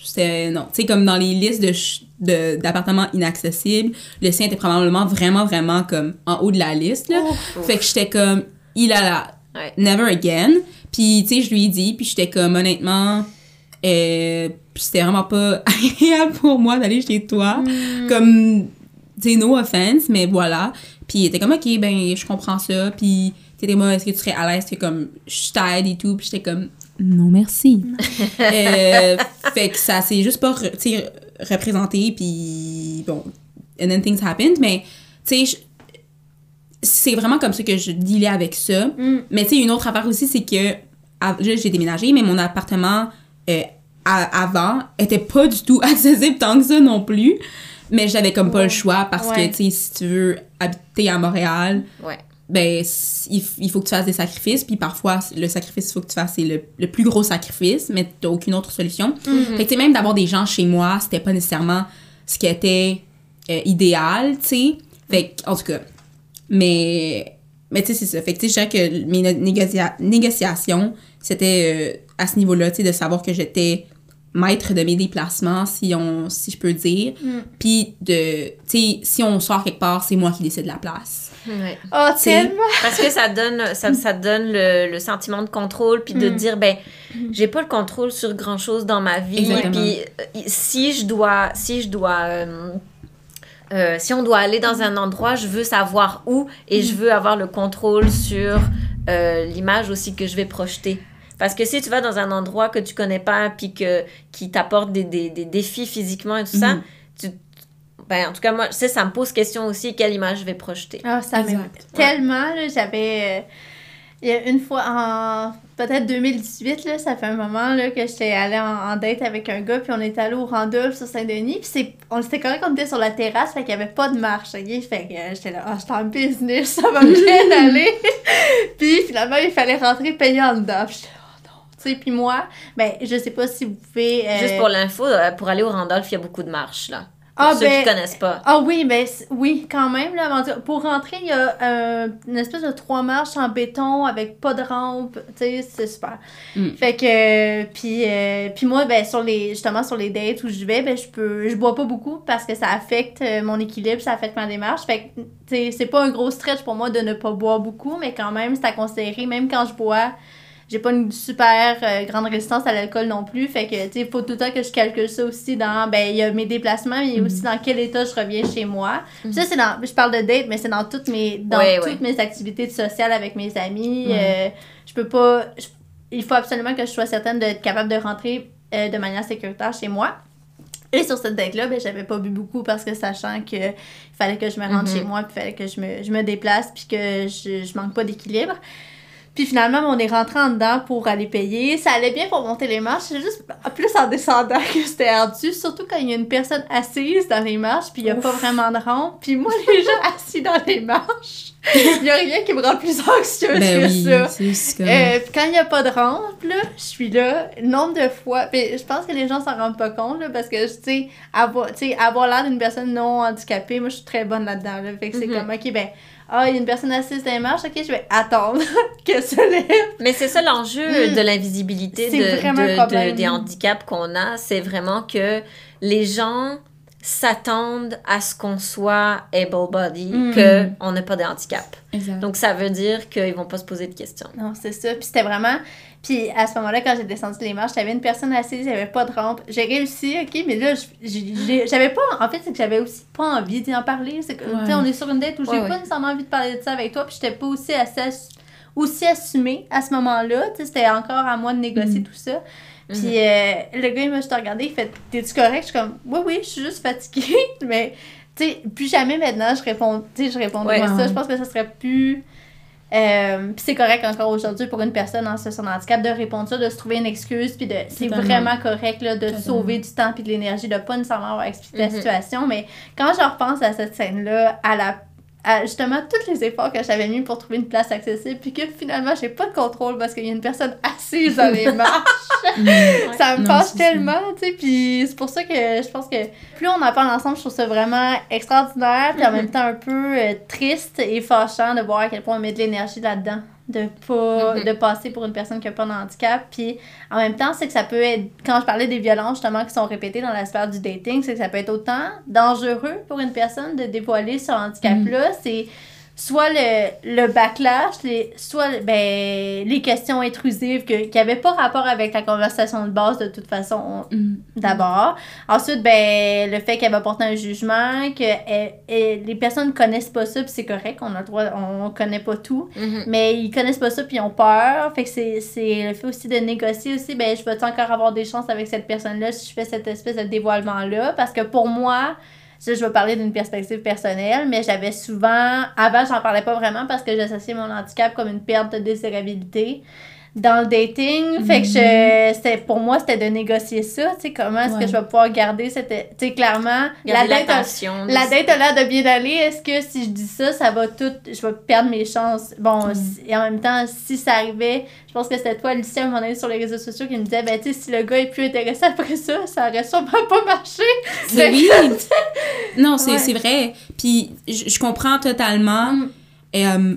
c'était, non. Tu sais, comme dans les listes de d'appartements inaccessibles, le sien était probablement vraiment, vraiment comme en haut de la liste, là. Fait que j'étais comme, il a la Ouais. never again. Puis, tu sais, je lui ai dit, puis j'étais comme, honnêtement, euh, puis c'était vraiment pas agréable pour moi d'aller chez toi. Comme, tu sais, no offense, mais voilà. Puis il était comme, ok, ben, je comprends ça. Puis, t'étais moi, est-ce que tu serais à l'aise? Que comme, je t'aide et tout. Puis j'étais comme, non, merci. Euh, fait que ça s'est juste pas, re- tu sais, représenté. Puis, bon, and then things happened. Mais, tu sais, c'est vraiment comme ça que je dealais avec ça. Mm. Mais tu sais, une autre affaire aussi, c'est que j'ai déménagé, mais mon appartement euh, à- avant était pas du tout accessible tant que ça non plus. Mais j'avais comme pas Ouais. le choix parce Ouais. que, tu sais, si tu veux habiter à Montréal, Ouais. ben, il, il faut que tu fasses des sacrifices. Puis parfois, le sacrifice qu'il faut que tu fasses, c'est le, le plus gros sacrifice, mais t'as aucune autre solution. Fait que, tu sais, même d'avoir des gens chez moi, c'était pas nécessairement ce qui était euh, idéal, tu sais. Fait que, en tout cas, mais, mais tu sais, c'est ça. Fait que, tu sais, je dirais que mes né- négocia- négociations, c'était euh, à ce niveau-là, tu sais, de savoir que j'étais maître de mes déplacements, si, on, si je peux dire. Mm. Puis de, tu sais, si on sort quelque part, c'est moi qui décide de la place. Ouais. Oh, tellement! Parce que ça donne, ça, ça donne le, le sentiment de contrôle, puis de Mm. dire, ben, j'ai pas le contrôle sur grand chose dans ma vie. Puis euh, si je dois, si je dois, euh, euh, si on doit aller dans un endroit, je veux savoir où et je veux avoir le contrôle sur euh, l'image aussi que je vais projeter. Parce que si tu vas dans un endroit que tu connais pas, puis que, qui t'apporte des, des, des défis physiquement et tout ça, tu, ben, en tout cas, moi, sais, ça me pose question aussi quelle image je vais projeter. Ah, ça m'est Exact. tellement, là, j'avais... euh, il y a une fois en peut-être 2018, là, ça fait un moment là, que j'étais allée en, en date avec un gars, puis on était allé au Randolph sur Saint-Denis, puis on était correct, on était sur la terrasse, fait qu'il n'y avait pas de marche, ok? Fait que euh, j'étais là, ah, j'étais en business, ça va bien aller. puis finalement, il fallait rentrer payer en dedans, puis oh non. Tu sais, puis moi, ben, je sais pas si vous pouvez... euh, Juste pour l'info, euh, pour aller au Randolph, il y a beaucoup de marches, là. Pour Ah, ceux ben, qui connaissent pas. Ah oui, ben c- oui, quand même. Là, avant de- pour rentrer, il y a euh, une espèce de trois marches en béton avec pas de rampe. Tu sais, c'est super. Mm. Fait que, euh, puis, euh, puis moi, ben, sur les, justement, sur les dates où je vais, ben, je peux, je bois pas beaucoup parce que ça affecte euh, mon équilibre, ça affecte ma démarche. Fait que, tu sais, c'est pas un gros stretch pour moi de ne pas boire beaucoup, mais quand même, c'est à considérer. Même quand je bois, j'ai pas une super euh, grande résistance à l'alcool non plus. Fait que, tu sais, faut tout le temps que je calcule ça aussi dans, ben, il y a mes déplacements, mais il y a Mhm. aussi dans quel état je reviens chez moi. Ça, c'est dans, je parle de date, mais c'est dans toutes mes, dans Ouais, toutes ouais. mes activités sociales avec mes amis. Ouais. Euh, je peux pas, je- il faut absolument que je sois certaine d'être capable de rentrer euh, de manière sécuritaire chez moi. Et sur cette date-là, ben, j'avais pas bu beaucoup parce que sachant que il fallait que je me rende Mhm. chez moi, puis fallait que je me, je me déplace, puis que je, je manque pas d'équilibre. Puis finalement, on est rentré en dedans pour aller payer. Ça allait bien pour monter les marches. C'est juste plus en descendant que c'était ardu. Surtout quand il y a une personne assise dans les marches, puis il n'y a pas vraiment de rampe. Puis moi, les gens assis dans les marches, il n'y a rien qui me rend plus anxieuse Ben que oui, ça. comme... Euh, quand il n'y a pas de rampe, là, je suis là, nombre de fois. Puis je pense que les gens s'en rendent pas compte, là, parce que, tu sais, avoir, tu sais, avoir l'air d'une personne non handicapée, moi, je suis très bonne là-dedans, là. Fait que c'est Mhm. comme, OK, ben, ah, il y a une personne assise dans les marches, OK, je vais attendre que ça lève. Mais c'est ça l'enjeu de l'invisibilité C'est de, de- de- des handicaps qu'on a. C'est vraiment que les gens s'attendent à ce qu'on soit able-bodied, Mm. qu'on n'a pas de handicap. Exact. Donc ça veut dire qu'ils vont pas se poser de questions. Non, c'est ça. Puis c'était vraiment. Puis à ce moment-là, quand j'ai descendu les marches, j'avais une personne assise, avait pas de rampe. J'ai réussi, OK, mais là, j'avais pas. En fait, c'est que j'avais aussi pas envie d'y en parler. C'est que, tu sais, Ouais. on est sur une date où j'ai Ouais, pas nécessairement envie de parler de ça avec toi, puis j'étais pas aussi assez. aussi assumée à ce moment-là. Tu sais, c'était encore à moi de négocier Mhm. tout ça. Puis euh, le gars, il m'a juste regardé, il fait T'es-tu correct? Je suis comme Oui, oui, je suis juste fatiguée. Mais, tu sais, plus jamais maintenant, je réponds, je répondrais Ouais. ça. Je pense que ça serait plus. Euh, puis c'est correct encore aujourd'hui pour une personne en situation de handicap de répondre ça, de se trouver une excuse, puis de c'est vraiment correct là, de Totalement. sauver du temps puis de l'énergie, de pas nécessairement avoir expliqué la Mhm. situation. Mais quand je repense à cette scène-là, à la à justement tous les efforts que j'avais mis pour trouver une place accessible, puis que finalement j'ai pas de contrôle parce qu'il y a une personne assise dans les marches. ça me c'est tellement, tu sais, puis c'est pour ça que je pense que plus on en parle ensemble, je trouve ça vraiment extraordinaire, puis en même temps un peu euh, triste et fâchant de voir à quel point on met de l'énergie là-dedans, de pas, Mhm. de passer pour une personne qui a pas de handicap, puis en même temps, c'est que ça peut être, quand je parlais des violences justement qui sont répétées dans la sphère du dating, c'est que ça peut être autant dangereux pour une personne de dévoiler ce handicap-là, c'est soit le, le backlash, les, soit ben, les questions intrusives que, qui n'avaient pas rapport avec la conversation de base de toute façon Mm. d'abord. Ensuite, ben, le fait qu'elle va porter un jugement, que elle- elle- les personnes connaissent pas ça, puis c'est correct, on a le droit, on connaît pas tout, Mhm. mais ils connaissent pas ça, puis ils ont peur. Fait que c'est c'est le fait aussi de négocier aussi, ben, je vais encore avoir des chances avec cette personne-là si je fais cette espèce de dévoilement-là, parce que pour moi, ça, je vais parler d'une perspective personnelle, mais j'avais souvent. Avant, j'en parlais pas vraiment parce que j'associais mon handicap comme une perte de désirabilité dans le dating. Fait que je, c'était, pour moi, c'était de négocier ça. Tu sais, comment est-ce Ouais. que je vais pouvoir garder cette. Tu sais, clairement, la date, a, l'attention. la date a l'air de bien aller. Est-ce que si je dis ça, ça va tout. Je vais perdre mes chances? Bon, Mm. si- et en même temps, si ça arrivait, je pense que c'était toi, Alicia, à un moment donné, sur les réseaux sociaux, qui me disait, ben, tu sais, si le gars est plus intéressé après ça, ça aurait sûrement pas marché. C'est oui. Non, c'est Ouais. c'est vrai. Puis je je comprends totalement. Mm. Euh,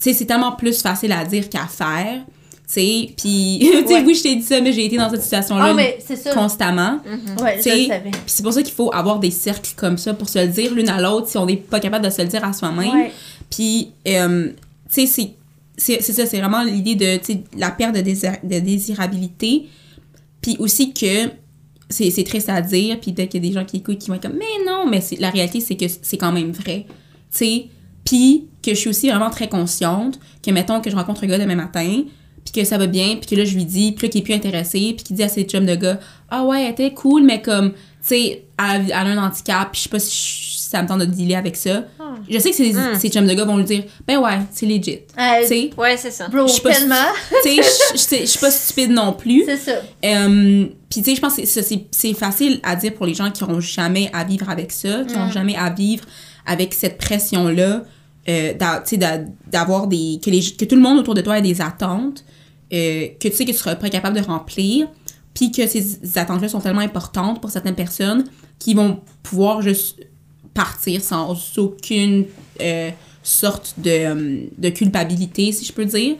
tu sais, c'est tellement plus facile à dire qu'à faire. Tu sais, puis, tu sais, Ouais. oui, je t'ai dit ça, mais j'ai été dans cette situation-là Ah, mais c'est ça. constamment. Ouais, sais, le savais. Puis c'est pour ça qu'il faut avoir des cercles comme ça pour se le dire l'une à l'autre si on n'est pas capable de se le dire à soi-même. Ouais. Puis, euh, tu sais, c'est- c'est c'est ça, c'est vraiment l'idée de tu sais, la perte de, désir- de désirabilité. Puis aussi que c'est c'est triste à dire, puis peut-être qu'il y a des gens qui écoutent qui vont être comme, mais non, mais c'est- la réalité, c'est que c'est quand même vrai. Tu sais, puis que je suis aussi vraiment très consciente que, mettons, que je rencontre un gars demain matin, puis que ça va bien, puis que là, je lui dis, puis là, qu'il est plus intéressé, puis qu'il dit à ses chums de gars, ah ouais, elle était cool, mais comme, tu sais, elle, elle a un handicap, puis je sais pas si je- ça me tente de dealer avec ça. Ah. Je sais que ses, Hmm. chums de gars vont lui dire, ben ouais, c'est legit. Euh, Tu sais, Ouais, c'est ça. Bro, je suis pas- tellement. tu sais, je- suis pas stupide non plus. C'est ça. Euh, puis tu sais, je pense que c'est- facile à dire pour les gens qui n'auront jamais à vivre avec ça, qui n'ont Mm. jamais à vivre avec cette pression-là, euh, d'avoir des... Que, les, que tout le monde autour de toi ait des attentes, euh, que tu sais que tu seras pas capable de remplir, puis que ces attentes-là sont tellement importantes pour certaines personnes qui vont pouvoir juste partir sans aucune euh, sorte de, euh, de culpabilité, si je peux dire.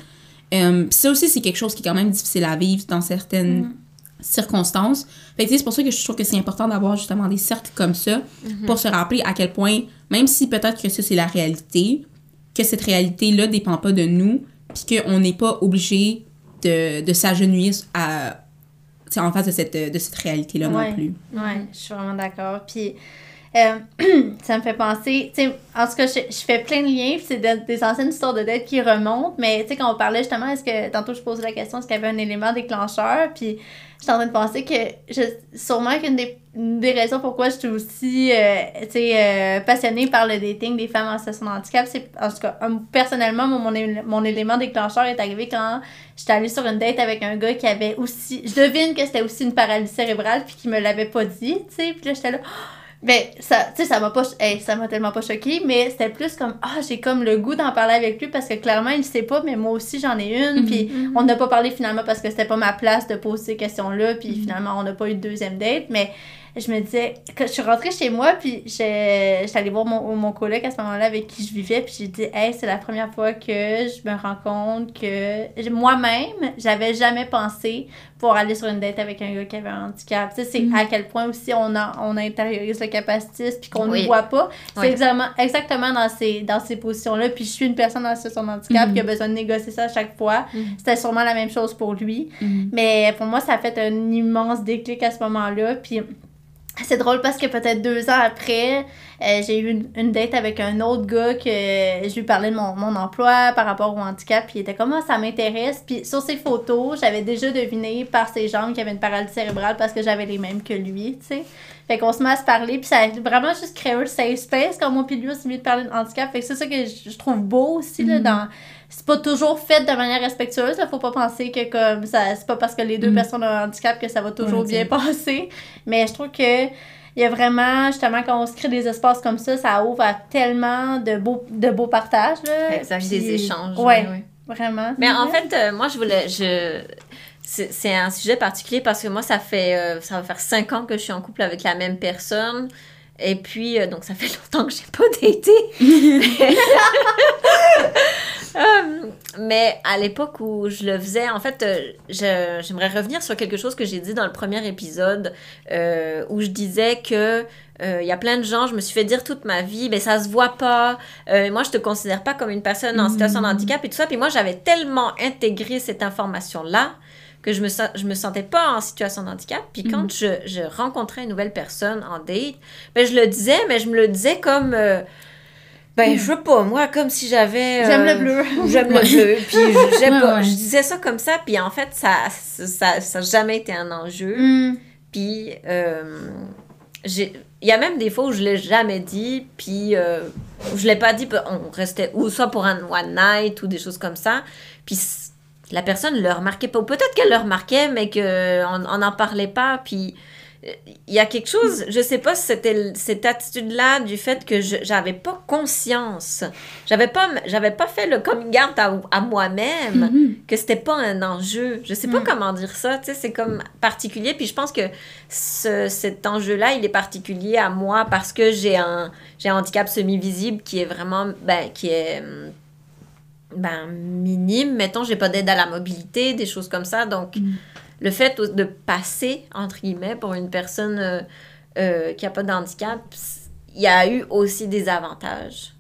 Puis ça aussi, c'est quelque chose qui est quand même difficile à vivre dans certaines circonstances. Fait c'est pour ça que je trouve que c'est important d'avoir justement des cercles comme ça pour se rappeler à quel point, même si peut-être que ça c'est la réalité, que cette réalité-là dépend pas de nous, puis qu'on n'est pas obligé de, de s'agenouiller à, en face de cette, de cette réalité-là Ouais. non plus. Ouais, je suis vraiment d'accord. Puis, euh, ça me fait penser, tu sais, en tout cas, je, je fais plein de liens, c'est de- des anciennes histoires de dette qui remontent, mais tu sais, quand on parlait justement, est-ce que, tantôt je posais la question, est-ce qu'il y avait un élément déclencheur, puis j'étais en train de penser que, je, sûrement qu'une des, des raisons pourquoi je suis aussi, euh, tu sais, euh, passionnée par le dating des femmes en situation de handicap, c'est, en tout cas, personnellement, mon, mon élément déclencheur est arrivé quand j'étais allée sur une date avec un gars qui avait aussi, je devine que c'était aussi une paralysie cérébrale, puis qui me l'avait pas dit, tu sais, puis là, j'étais là, ben, ça, tu sais, ça m'a pas, hey, ça m'a tellement pas choqué, mais c'était plus comme, ah, j'ai comme le goût d'en parler avec lui parce que clairement, il sait pas, mais moi aussi, j'en ai une. Mhm. Puis on n'a pas parlé finalement parce que c'était pas ma place de poser ces questions-là. Puis finalement, on n'a pas eu de deuxième date. Mais je me disais, quand je suis rentrée chez moi, puis j'étais allée voir mon, mon coloc à ce moment-là avec qui je vivais, puis j'ai dit, hey, c'est la première fois que je me rends compte que moi-même, j'avais jamais pensé pour aller sur une date avec un gars qui avait un handicap. Tu sais, c'est Mhm. à quel point aussi on, a, on intériorise le capacitisme puis qu'on ne Oui. voit pas. C'est Oui. exactement, exactement dans ces, dans ces positions-là. Puis je suis une personne en situation de handicap Mhm. qui a besoin de négocier ça à chaque fois. Mhm. C'était sûrement la même chose pour lui. Mhm. Mais pour moi, ça a fait un immense déclic à ce moment-là. Puis c'est drôle parce que peut-être deux ans après, euh, j'ai eu une, une date avec un autre gars que je lui parlais de mon, mon emploi par rapport au handicap. Puis il était comme, ah, ça m'intéresse. Puis sur ses photos, j'avais déjà deviné par ses jambes qu'il avait une paralysie cérébrale parce que j'avais les mêmes que lui, tu sais. Fait qu'on se met à se parler. Puis ça a vraiment juste créé un safe space quand moi puis lui, on s'est mis de parler de handicap. Fait que c'est ça que je, trouve beau aussi, là, Mhm. dans c'est pas toujours fait de manière respectueuse. Là. Faut pas penser que comme ça, c'est pas parce que les deux Mm. personnes ont un handicap que ça va toujours Ouais, bien passer. Mais je trouve que il y a vraiment, justement, quand on se crée des espaces comme ça, ça ouvre à tellement de beaux, de beaux partages. Là. Exact, Puis- des échanges. Ouais, oui, vraiment. Mais en fait, euh, moi, je voulais. Je... C'est c'est un sujet particulier parce que moi, ça fait. euh, ça va faire cinq ans que je suis en couple avec la même personne. Et puis, euh, donc, ça fait longtemps que j'ai pas daté. Mais à l'époque où je le faisais, en fait, euh, je- j'aimerais revenir sur quelque chose que j'ai dit dans le premier épisode euh, où je disais que euh, il y a plein de gens, je me suis fait dire toute ma vie, mais ça se voit pas. Euh, moi, je te considère pas comme une personne en situation de Mhm. handicap et tout ça. Puis moi, j'avais tellement intégré cette information-là que je me, je me sentais pas en situation de handicap. Puis quand Mhm. je, je rencontrais une nouvelle personne en date, ben, je le disais, mais je me le disais comme... euh, ben, je sais pas, moi, comme si j'avais... J'aime euh, le bleu. J'aime le bleu. Puis je, j'aime Ouais, pas. ouais. je disais ça comme ça. Puis en fait, ça ça, ça, a jamais été un enjeu. Mm. Puis euh, il y a même des fois où je l'ai jamais dit. Puis euh, je l'ai pas dit. On restait ou soit pour un one night ou des choses comme ça. Puis la personne le remarquait pas. Ou peut-être qu'elle le remarquait, mais qu'on on n'en parlait pas. Puis il y a quelque chose, je sais pas si c'était cette attitude-là du fait que j'avais pas conscience, j'avais pas j'avais pas fait le coming out à, à moi-même Mhm. que c'était pas un enjeu. Je sais pas Mm. comment dire ça, tu sais, c'est comme particulier puis je pense que ce, cet enjeu-là, il est particulier à moi parce que j'ai un j'ai un handicap semi-visible qui est vraiment ben qui est ben minime, mettons, j'ai pas d'aide à la mobilité, des choses comme ça donc Mm. Le fait de passer, entre guillemets, pour une personne euh, euh, qui n'a pas de handicap, il y a eu aussi des avantages.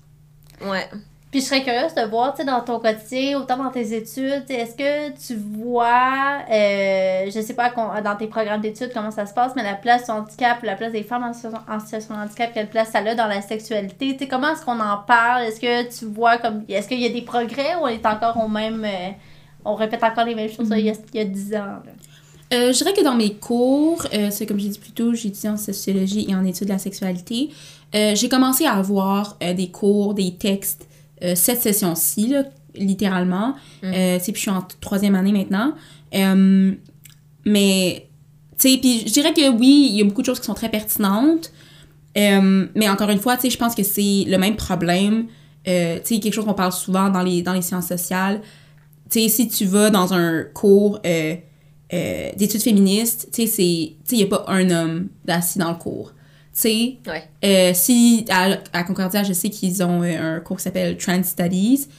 Ouais. Puis je serais curieuse de voir, tu sais, dans ton quotidien, autant dans tes études, est-ce que tu vois, euh, je sais pas dans tes programmes d'études comment ça se passe, mais la place du handicap, la place des femmes en situation, en situation de handicap, quelle place ça a dans la sexualité, tu sais, comment est-ce qu'on en parle? Est-ce que tu vois comme, est-ce qu'il y a des progrès ou on est encore au même, euh, on répète encore les mêmes choses il y a- il y a 10 ans? là? Euh, je dirais que dans mes cours, euh, c'est comme j'ai dit plus tôt, j'étudie en sociologie et en études de la sexualité. Euh, j'ai commencé à avoir des cours, des textes, cette session-ci, là, littéralement. Mm. Puis je suis en troisième année maintenant. Mais, tu sais, puis je dirais que oui, il y a beaucoup de choses qui sont très pertinentes. Mais encore une fois, tu sais, je pense que c'est le même problème. Tu sais, quelque chose qu'on parle souvent dans les, dans les sciences sociales. Tu sais, si tu vas dans un cours euh, d'études féministes, tu sais, il n'y a pas un homme assis dans le cours. Tu sais, Ouais. euh, si à, à Concordia, je sais qu'ils ont euh, un cours qui s'appelle Trans Studies, tu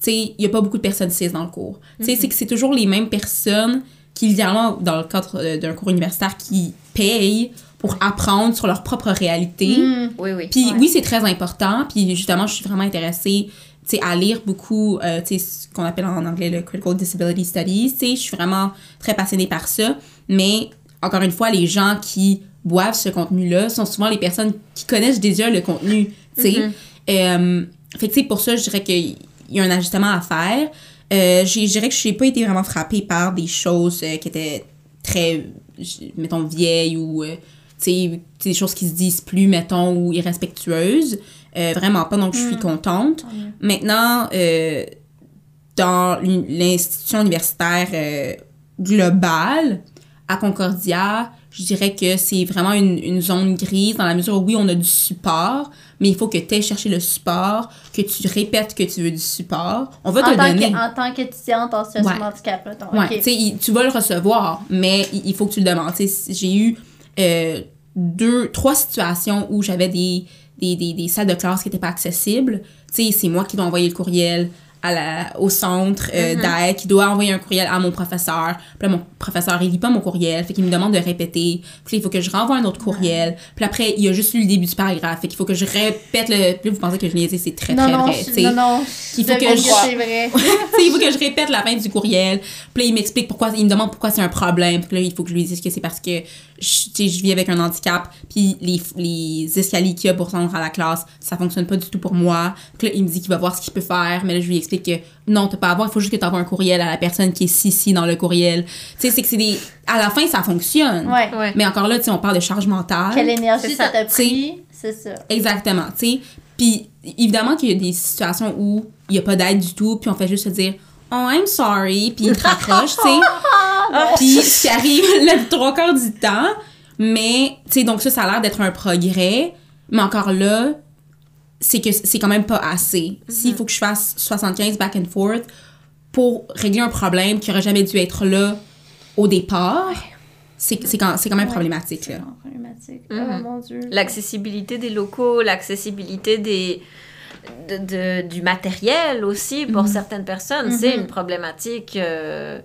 sais, il n'y a pas beaucoup de personnes cis dans le cours. Tu sais, c'est que c'est toujours les mêmes personnes qui, littéralement, dans le cadre d'un cours universitaire, qui payent pour apprendre sur leur propre réalité. Hmm. Oui, oui. Puis Ouais. oui, c'est très important. Puis justement, je suis vraiment intéressée sais, à lire beaucoup, euh, tu sais, ce qu'on appelle en anglais le Critical Disability Studies. Tu sais, je suis vraiment très passionnée par ça. Mais encore une fois, les gens qui boivent ce contenu-là sont souvent les personnes qui connaissent déjà le contenu. Tu sais. Mhm. Euh, fait que, pour ça, je dirais qu'il y a un ajustement à faire. Euh, je dirais que je n'ai pas été vraiment frappée par des choses euh, qui étaient très, mettons, vieilles ou, euh, tu sais, des choses qui se disent plus, mettons, ou irrespectueuses. Euh, vraiment pas, donc je suis Mm. contente. Maintenant, euh, dans l'institution universitaire euh, globale, à Concordia, je dirais que c'est vraiment une, une zone grise dans la mesure où, oui, on a du support, mais il faut que tu ailles chercher le support, que tu répètes que tu veux du support. On va te le donner. que, en tant qu'étudiante en situation de handicap. Ouais, tu vas le recevoir, mais il, il faut que tu le demandes. J'ai eu euh, deux, trois situations où j'avais des, des, des, des salles de classe qui n'étaient pas accessibles. Tu sais, c'est moi qui dois envoyer le courriel à la, au centre euh, Mhm. d'aide, qui doit envoyer un courriel à mon professeur. Puis là, mon professeur, il lit pas mon courriel, fait qu'il me demande de répéter. Puis là, il faut que je renvoie un autre courriel. Puis après, il a juste lu le début du paragraphe, fait qu'il faut que je répète le... Puis là, vous pensez que je niaise, c'est très, non, très non, vrai. je- non, non, Il faut que je- c'est vrai. Il faut que je répète la fin du courriel. Puis là, il m'explique pourquoi, il me demande pourquoi c'est un problème. Puis là, il faut que je lui dise que c'est parce que je, tu sais, je vis avec un handicap. Puis les, les escaliers qu'il y a pour se rendre à la classe, ça fonctionne pas du tout pour moi. Puis là, il me dit qu'il va voir ce qu'il peut faire. Mais là, je lui explique que non, t'as pas à voir. Il faut juste que tu envoies un courriel à la personne qui est si, si dans le courriel. Tu sais, c'est que c'est des. À la fin, ça fonctionne. Ouais. Ouais. Mais encore là, tu sais, on parle de charge mentale. Quelle énergie ça. t'a pris, c'est ça. Exactement, tu sais. Puis évidemment qu'il y a des situations où il n'y a pas d'aide du tout, puis on fait juste se dire Oh, I'm sorry, puis il te raccroche, tu sais. Puis ce qui arrive le trois quarts du temps. Mais, tu sais, donc ça, ça a l'air d'être un progrès. Mais encore là, c'est que c'est quand même pas assez. S'il faut que je fasse 75 back and forth pour régler un problème qui aurait jamais dû être là au départ, c'est c'est quand, c'est quand même Ouais. problématique, là. C'est vraiment problématique. Mhm. Oh mon dieu. L'accessibilité des locaux, l'accessibilité des, de, de- du matériel aussi pour Mhm. certaines personnes, c'est Mhm. une problématique. euh,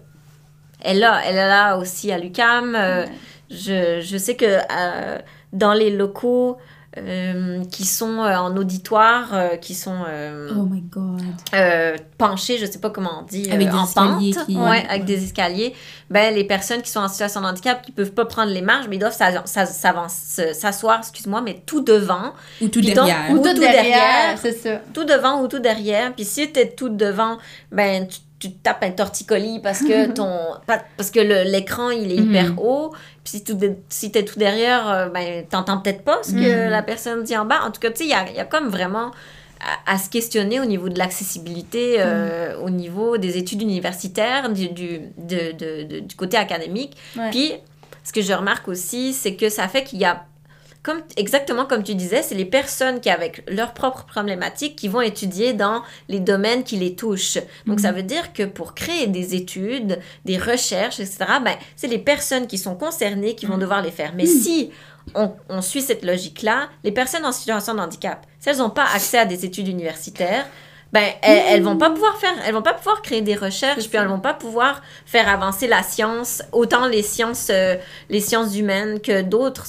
elle, est là, elle est là aussi à l'UCAM. euh, je, je sais que euh, dans les locaux euh, qui sont euh, en auditoire, euh, qui sont euh, Oh my god. euh, penchés, je sais pas comment on dit, Avec euh, des en escaliers pente, qui- ouais, Ouais. avec des escaliers, ben les personnes qui sont en situation de handicap, qui peuvent pas prendre les marches, mais ils doivent s'asseoir, excuse-moi, mais tout devant, Ou tout donc, derrière. Ou Ou tout tout derrière, derrière. c'est ça. tout devant ou tout derrière. Puis si t'es tout devant, ben tu, tu te tapes un torticolis parce que ton pa- parce que l'écran il est Mhm. hyper haut. Puis si, de- si t'es tout derrière, euh, ben t'entends peut-être pas ce que Mhm. la personne dit en bas. En tout cas, tu sais, il y a, y a comme vraiment à, à se questionner au niveau de l'accessibilité, euh, au niveau des études universitaires, du, du, de, de- de- du côté académique. Ouais. Puis ce que je remarque aussi, c'est que ça fait qu'il y a comme, exactement comme tu disais, c'est les personnes qui, avec leurs propres problématiques, qui vont étudier dans les domaines qui les touchent. Donc, ça veut dire que pour créer des études, des recherches, etc., ben, c'est les personnes qui sont concernées qui vont devoir les faire. Mais si on, on suit cette logique-là, les personnes en situation de handicap, si elles n'ont pas accès à des études universitaires, ben elles, elles vont pas pouvoir faire elles vont pas pouvoir créer des recherches puis elles vont pas pouvoir faire avancer la science autant les sciences euh, les sciences humaines que d'autres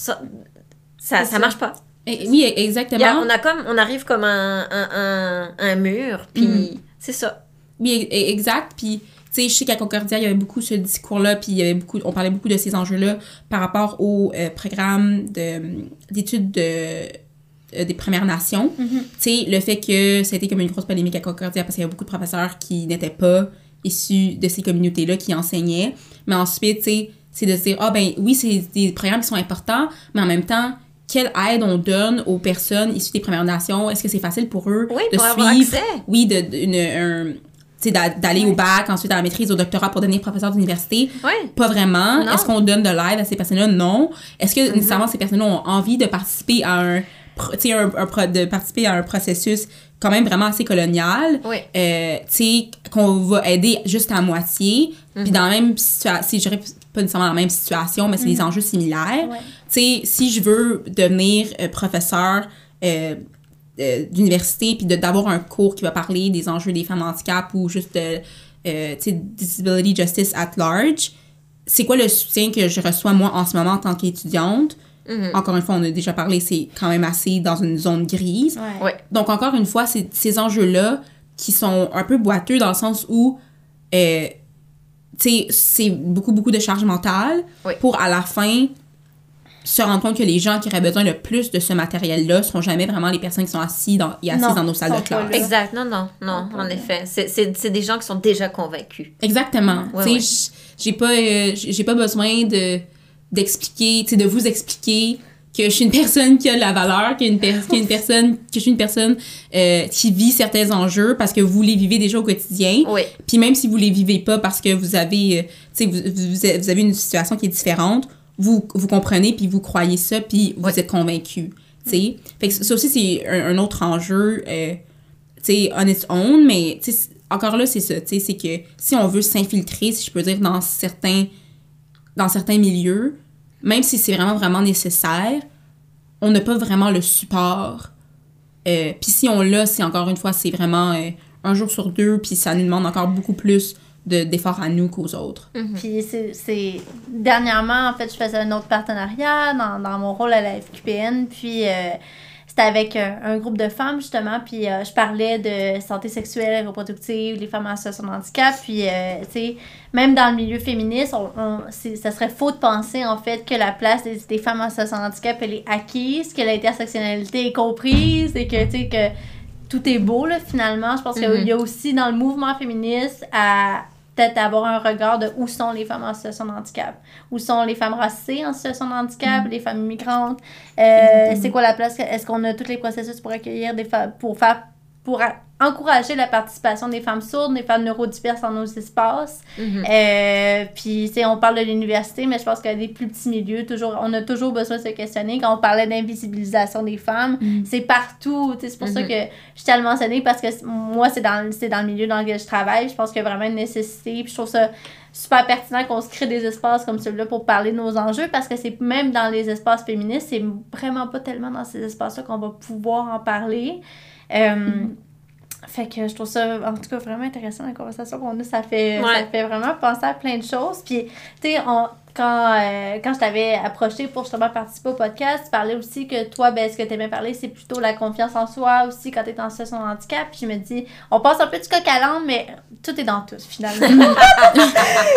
ça ça, marche pas Et- oui, a- exactement. on a comme on arrive comme un un, un, un mur puis c'est ça Oui, e- e- exact. Puis, tu sais, je sais qu'à Concordia, il y avait beaucoup ce discours-là, puis il y avait beaucoup, on parlait beaucoup de ces enjeux-là par rapport au euh, programme de- d'études de, euh, des Premières Nations. Mhm. Tu sais, le fait que ça a été comme une grosse polémique à Concordia parce qu'il y a beaucoup de professeurs qui n'étaient pas issus de ces communautés-là qui enseignaient. Mais ensuite, tu sais, c'est de se dire, ah ben oui, c'est des programmes qui sont importants, mais en même temps, quelle aide on donne aux personnes issues des Premières Nations? Est-ce que c'est facile pour eux oui de pour avoir suivre? accès oui, de, une- un- d'aller au bac, ensuite à la maîtrise, au doctorat pour devenir professeur d'université? ouais Pas vraiment. Est-ce qu'on donne de l'aide à ces personnes-là? Non. Est-ce que Mm-hmm. nécessairement ces personnes-là ont envie de participer à un, un, un de participer à un processus quand même vraiment assez colonial? oui Euh, tu sais, qu'on va aider juste à moitié. Puis Mm-hmm. dans la même situation, je dirais pas nécessairement dans la même situation, mais c'est des enjeux similaires. Ouais. Tu sais, si je veux devenir euh, professeur euh, euh, d'université, puis de- d'avoir un cours qui va parler des enjeux des femmes handicap ou juste de, tu sais, disability justice at large, c'est quoi le soutien que je reçois moi en ce moment en tant qu'étudiante? Mhm. Encore une fois, on a déjà parlé, c'est quand même assez dans une zone grise. Ouais. Ouais. Donc, encore une fois, c'est ces enjeux-là qui sont un peu boiteux dans le sens où, euh, tu sais, c'est beaucoup, beaucoup de charge mentale pour à la fin se rendre compte que les gens qui auraient besoin le plus de ce matériel-là seront jamais vraiment les personnes qui sont assis dans, et assises Non, dans nos salles de classe. là. exact non non non en effet c'est c'est c'est des gens qui sont déjà convaincus Exactement. Ouais, tu sais, j'ai pas, euh, j'ai pas besoin de d'expliquer, tu sais, de vous expliquer que je suis une personne qui a de la valeur, que, une per- une personne, que je suis une personne euh, qui vit certains enjeux parce que vous les vivez déjà au quotidien. oui Puis même si vous les vivez pas parce que vous avez, euh, vous, vous, avez une situation qui est différente, vous, vous comprenez puis vous croyez ça puis vous êtes convaincu, tu sais. Fait que ça aussi c'est un, un autre enjeu, euh, tu sais, on its own, mais encore là c'est ça, tu sais, c'est que si on veut s'infiltrer, si je peux dire, dans certains, dans certains milieux, même si c'est vraiment vraiment nécessaire, on n'a pas vraiment le support. Euh, puis si on l'a, c'est encore une fois, c'est vraiment euh, un jour sur deux, puis ça nous demande encore beaucoup plus de- d'efforts à nous qu'aux autres. Puis c'est-. Dernièrement, en fait, je faisais un autre partenariat dans, dans mon rôle à la FQPN. Puis euh, c'était avec un, un groupe de femmes, justement. Puis euh, je parlais de santé sexuelle et reproductive, les femmes en situation de handicap. Puis, euh, tu sais, même dans le milieu féministe, on, on- c'est- ça serait faux de penser, en fait, que la place des, des femmes en situation de handicap, elle est acquise, que l'intersectionnalité est comprise et que, tu sais, que tout est beau, là, finalement. Je pense qu'il y a aussi dans le mouvement féministe à peut-être avoir un regard de où sont les femmes en situation de handicap, où sont les femmes racisées en situation de handicap, les femmes immigrantes, euh, c'est quoi la place, est-ce qu'on a tous les processus pour accueillir des femmes, pour faire, pour encourager la participation des femmes sourdes, des femmes neurodiverses dans nos espaces. Mhm. Euh, puis, tu sais, on parle de l'université, mais je pense que des plus petits milieux, toujours, on a toujours besoin de se questionner. Quand on parlait d'invisibilisation des femmes, Mm. c'est partout. tu sais, C'est pour ça Mhm. que je tiens à le mentionner parce que moi, c'est dans, dans le milieu dans lequel je travaille. Je pense qu'il y a vraiment une nécessité. Puis je trouve ça super pertinent qu'on se crée des espaces comme celui-là pour parler de nos enjeux parce que c'est même dans les espaces féministes, c'est vraiment pas tellement dans ces espaces-là qu'on va pouvoir en parler. Euh, Fait que je trouve ça, en tout cas, vraiment intéressant la conversation qu'on a. Ça fait, ça fait vraiment penser à plein de choses. Puis, tu sais, quand, euh, quand je t'avais approché pour justement participer au podcast, tu parlais aussi que toi, ben, ce que tu aimais parler, c'est plutôt la confiance en soi aussi quand tu es en situation de handicap. Puis je me dis, on passe un peu du coq à l'âne, mais tout est dans tout, finalement.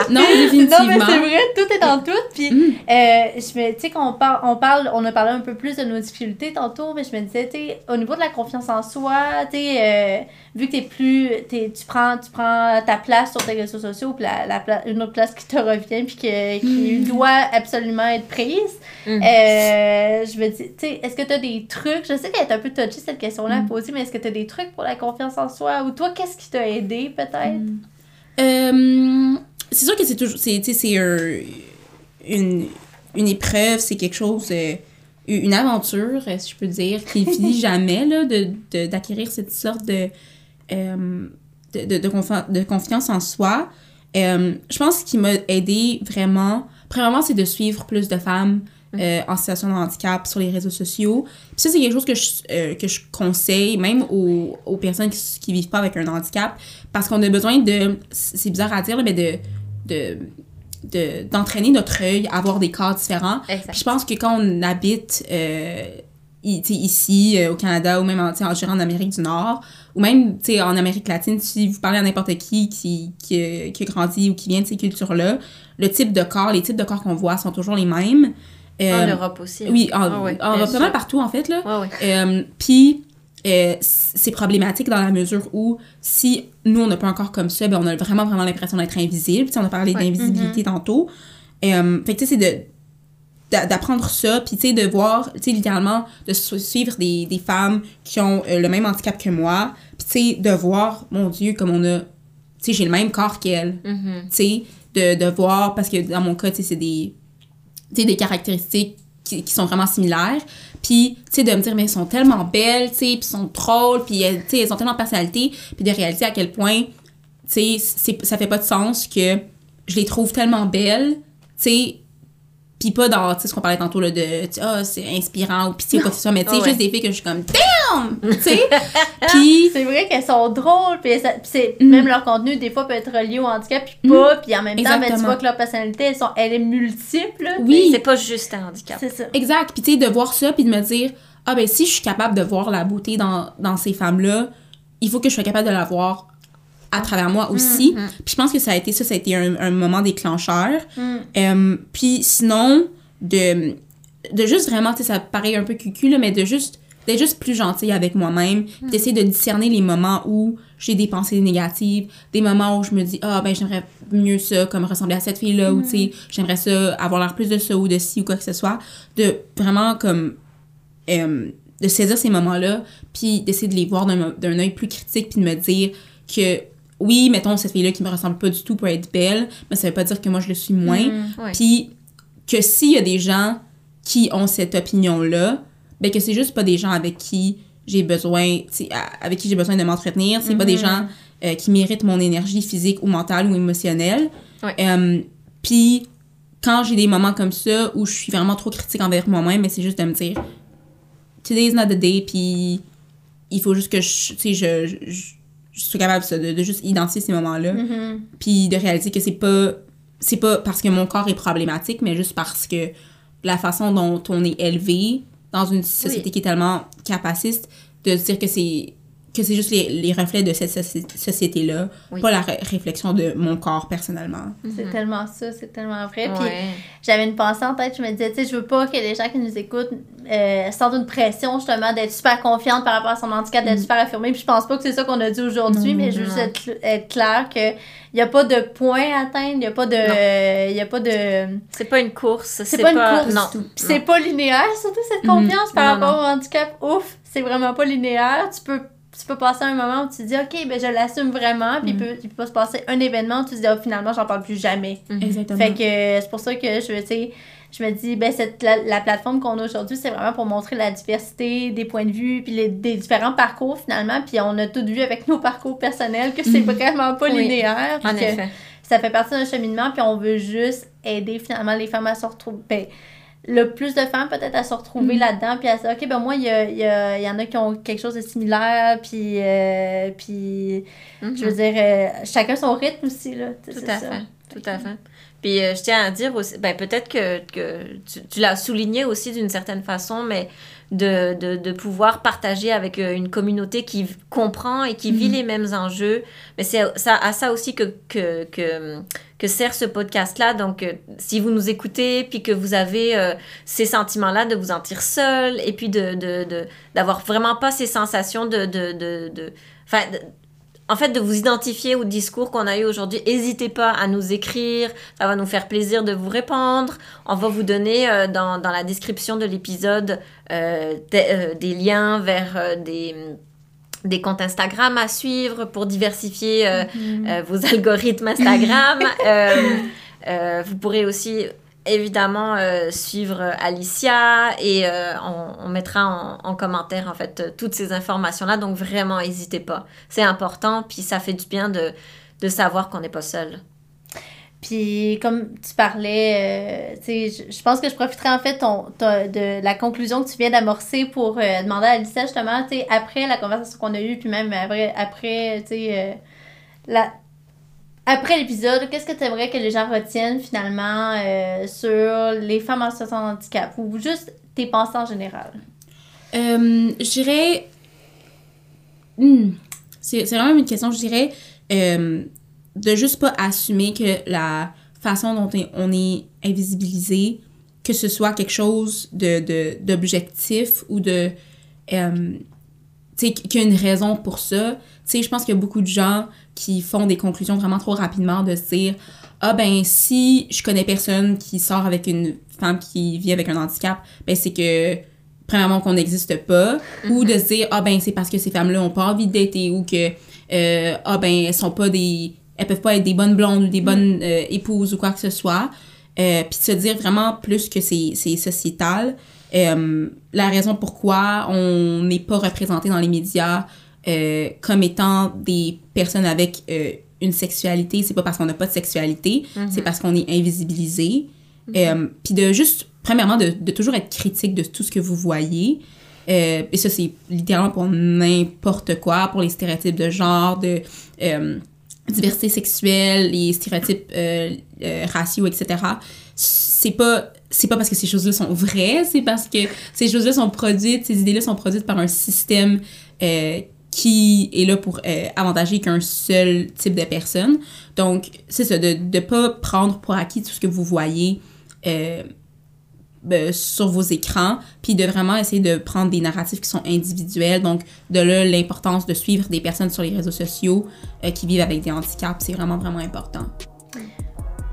Non, Non, définitivement. mais c'est vrai, tout est dans tout. Puis, Mm. euh, je me, tu sais, qu'on parle, on parle, on a parlé un peu plus de nos difficultés tantôt, mais je me disais, tu sais, au niveau de la confiance en soi, tu sais, euh, vu que t'es plus, t'es, tu prends, tu prends ta place sur tes réseaux sociaux, puis la, une autre place qui te revient, puis que- qui doit absolument être prise. Mm. Euh, je me dis, tu sais, est-ce que tu as des trucs, je sais qu'elle est un peu touchée cette question-là à Mm. poser, mais est-ce que tu as des trucs pour la confiance en soi, ou toi, qu'est-ce qui t'a aidé peut-être? Euh, c'est sûr que c'est toujours. C'est, tu sais, c'est un- une. une épreuve, c'est quelque chose, euh, une aventure, si je peux dire, qui finit jamais, là, de, de- d'acquérir cette sorte de, de, de, de, confi- de confiance en soi. Euh, je pense que ce qui m'a aidé vraiment, premièrement, c'est de suivre plus de femmes euh, en situation de handicap sur les réseaux sociaux. Puis ça, c'est quelque chose que je, euh, que je conseille même aux, aux personnes qui, qui vivent pas avec un handicap parce qu'on a besoin de, c'est bizarre à dire, là, mais de, de, de- d'entraîner notre œil à avoir des corps différents. Puis je pense que quand on habite euh, ici, au Canada, ou même en, en, en Amérique du Nord, ou même tu sais, en Amérique latine, si vous parlez à n'importe qui qui, qui, a- qui a grandi ou qui vient de ces cultures-là, le type de corps, les types de corps qu'on voit sont toujours les mêmes. Euh, En Europe aussi. oui, en, ouais, en bien pas mal partout, en fait, là. Ouais. Euh, Puis, euh, c'est problématique dans la mesure où si nous, on n'a pas un corps comme ça, ben, on a vraiment, vraiment l'impression d'être invisible. Tu sais, on a parlé Ouais. d'invisibilité tantôt. Euh, fait que, tu sais, c'est de d'apprendre ça, puis tu sais, de voir, tu sais, littéralement, de su- suivre des, des femmes qui ont euh, le même handicap que moi, puis tu sais, de voir, mon Dieu, comme on a, tu sais, j'ai le même corps qu'elle, Mhm. tu sais, de, de voir, parce que dans mon cas, tu sais, c'est des, tu sais, des caractéristiques qui, qui sont vraiment similaires. Puis, tu sais, de me dire, mais elles sont tellement belles, tu sais, puis elles sont drôles, puis elles, tu sais, elles ont tellement de personnalité, puis de réaliser à quel point, tu sais, ça fait pas de sens que je les trouve tellement belles, tu sais, puis pas dans, tu sais, ce qu'on parlait tantôt, là, de, ah, c'est inspirant, ou pitié, ou quoi que ce soit, mais tu sais, ouais. juste des filles que je suis comme, damn! Tu sais? Puis, C'est vrai qu'elles sont drôles, puis c'est Mm. même leur contenu des fois peut être relié au handicap puis pas, puis en même temps ben, tu vois que leur personnalité elles sont elle est multiple. oui. C'est pas juste un handicap. C'est ça. Exact. Puis, tu sais, de voir ça, puis de me dire, ah, ben, si je suis capable de voir la beauté dans, dans ces femmes-là, il faut que je sois capable de la voir à travers moi aussi. Mhm. Puis, je pense que ça a été ça, ça a été un, un moment déclencheur. Mm. Euh, puis, sinon, de, de juste vraiment, tu sais, ça paraît un peu cucu, là, mais de juste d'être juste plus gentille avec moi-même, Mhm. d'essayer de discerner les moments où j'ai des pensées négatives, des moments où je me dis ah ben j'aimerais mieux ça comme ressembler à cette fille là ou tu sais j'aimerais ça avoir l'air plus de ça ou de ci ou quoi que ce soit, de vraiment comme euh, de saisir ces moments-là, puis d'essayer de les voir d'un d'un œil plus critique, puis de me dire que oui, mettons, cette fille-là qui me ressemble pas du tout peut être belle, mais ça veut pas dire que moi je le suis moins. Mm. Ouais. Puis que s'il y a des gens qui ont cette opinion-là, ben que c'est juste pas des gens avec qui j'ai besoin, avec qui j'ai besoin de m'entretenir, c'est pas des gens euh, qui méritent mon énergie physique ou mentale ou émotionnelle. Ouais. Euh, Puis quand j'ai des moments comme ça où je suis vraiment trop critique envers moi-même, mais c'est juste de me dire today's not the day, puis il faut juste que je, je, suis capable ça, de, de juste identifier ces moments-là, Mhm. puis de réaliser que c'est pas c'est pas parce que mon corps est problématique, mais juste parce que la façon dont on est élevé dans une société Oui. qui est tellement capaciste, de se dire que c'est que c'est juste les, les reflets de cette soci- société-là, Oui. pas la ré- réflexion de mon corps personnellement. C'est tellement ça, c'est tellement vrai. Puis j'avais une pensée en tête, je me disais, tu sais, je veux pas que les gens qui nous écoutent euh, sentent une pression justement d'être super confiante par rapport à son handicap, d'être super affirmée. Puis je pense pas que c'est ça qu'on a dit aujourd'hui, mais je veux juste être, être clair que il y a pas de point à atteindre, il y a pas de euh, il y a pas de C'est pas une course. C'est pas une course. Non. Puis c'est pas linéaire, surtout cette Mhm. confiance par Non, rapport au handicap. Ouf, c'est vraiment pas linéaire. Tu peux, tu peux passer un moment où tu te dis, OK, ben je l'assume vraiment. Puis il, Mhm. peut, il peut pas se passer un événement où tu te dis, oh, finalement, j'en parle plus jamais. Mhm. Exactement. Fait que c'est pour ça que je, tu sais, je me dis, ben cette, la, la plateforme qu'on a aujourd'hui, c'est vraiment pour montrer la diversité des points de vue, puis les, des différents parcours finalement. Puis on a tout vu avec nos parcours personnels que c'est Mhm. vraiment pas Oui. linéaire. puis En effet. ça fait partie d'un cheminement, puis on veut juste aider finalement les femmes à se retrouver. Ben, le plus de femmes peut-être à se retrouver Mhm. là-dedans, puis à se dire, OK, ben moi, il y, a- il y, a- il y en a qui ont quelque chose de similaire, puis, euh, puis Mhm. je veux dire, euh, chacun son rythme aussi, là. Tout à ça. fait. Tout à fait. Puis euh, je tiens à dire aussi, ben, peut-être que, que tu, tu l'as souligné aussi d'une certaine façon, mais de, de, de pouvoir partager avec une communauté qui comprend et qui vit Mhm. les mêmes enjeux. Mais c'est ça, à ça aussi que, que, que, que sert ce podcast-là. Donc, euh, si vous nous écoutez, puis que vous avez euh, ces sentiments-là de vous sentir seul, et puis de, de, d'avoir vraiment pas ces sensations de... de, de, de- en fait, de vous identifier au discours qu'on a eu aujourd'hui, n'hésitez pas à nous écrire. Ça va nous faire plaisir de vous répondre. On va vous donner euh, dans, la description de l'épisode des, liens vers des, des comptes Instagram à suivre pour diversifier euh, Mhm. euh, vos algorithmes Instagram. Euh, vous pourrez aussi évidemment euh, suivre Alicia et euh, on, on mettra en, en commentaire en fait toutes ces informations-là. Donc vraiment, n'hésitez pas. C'est important, puis ça fait du bien de, de savoir qu'on n'est pas seul. Puis comme tu parlais, euh, je, pense que je profiterai en fait ton, de la conclusion que tu viens d'amorcer pour euh, demander à Alicia justement, après la conversation qu'on a eue, puis même après, après euh, la... Après l'épisode, qu'est-ce que tu aimerais que les gens retiennent finalement euh, sur les femmes en situation de handicap ou juste tes pensées en général? Je dirais. Hmm, c'est vraiment une question, je dirais, de juste pas assumer que la façon dont on est, invisibilisé, que ce soit quelque chose de, de, d'objectif ou de. euh, tu sais, qu'il y a une raison pour ça. Tu sais, je pense qu'il y a beaucoup de gens qui font des conclusions vraiment trop rapidement de se dire Ah, ben, si je connais personne qui sort avec une femme qui vit avec un handicap, ben, c'est que premièrement qu'on n'existe pas ou de se dire ah ben c'est parce que ces femmes là ont pas envie de dater ou que euh, ah ben elles sont pas des elles peuvent pas être des bonnes blondes ou des bonnes euh, épouses ou quoi que ce soit. Euh, puis de se dire vraiment plus que c'est sociétal. Euh, la raison pourquoi on n'est pas représenté dans les médias euh, comme étant des personnes avec une sexualité c'est pas parce qu'on n'a pas de sexualité c'est parce qu'on est invisibilisé. Euh, puis de juste, premièrement, de, de toujours être critique de tout ce que vous voyez. Et ça, c'est littéralement pour n'importe quoi, pour les stéréotypes de genre, de diversité sexuelle, les stéréotypes euh, euh, raciaux, etc. C'est pas, c'est pas parce que ces choses-là sont vraies, c'est parce que ces choses-là sont produites, ces idées-là sont produites par un système euh, qui est là pour euh, avantager qu'un seul type de personne. Donc, c'est ça, de ne pas prendre pour acquis tout ce que vous voyez euh, ben, sur vos écrans, puis de vraiment essayer de prendre des narratifs qui sont individuels. Donc, de là, l'importance de suivre des personnes sur les réseaux sociaux euh, qui vivent avec des handicaps, c'est vraiment, vraiment important.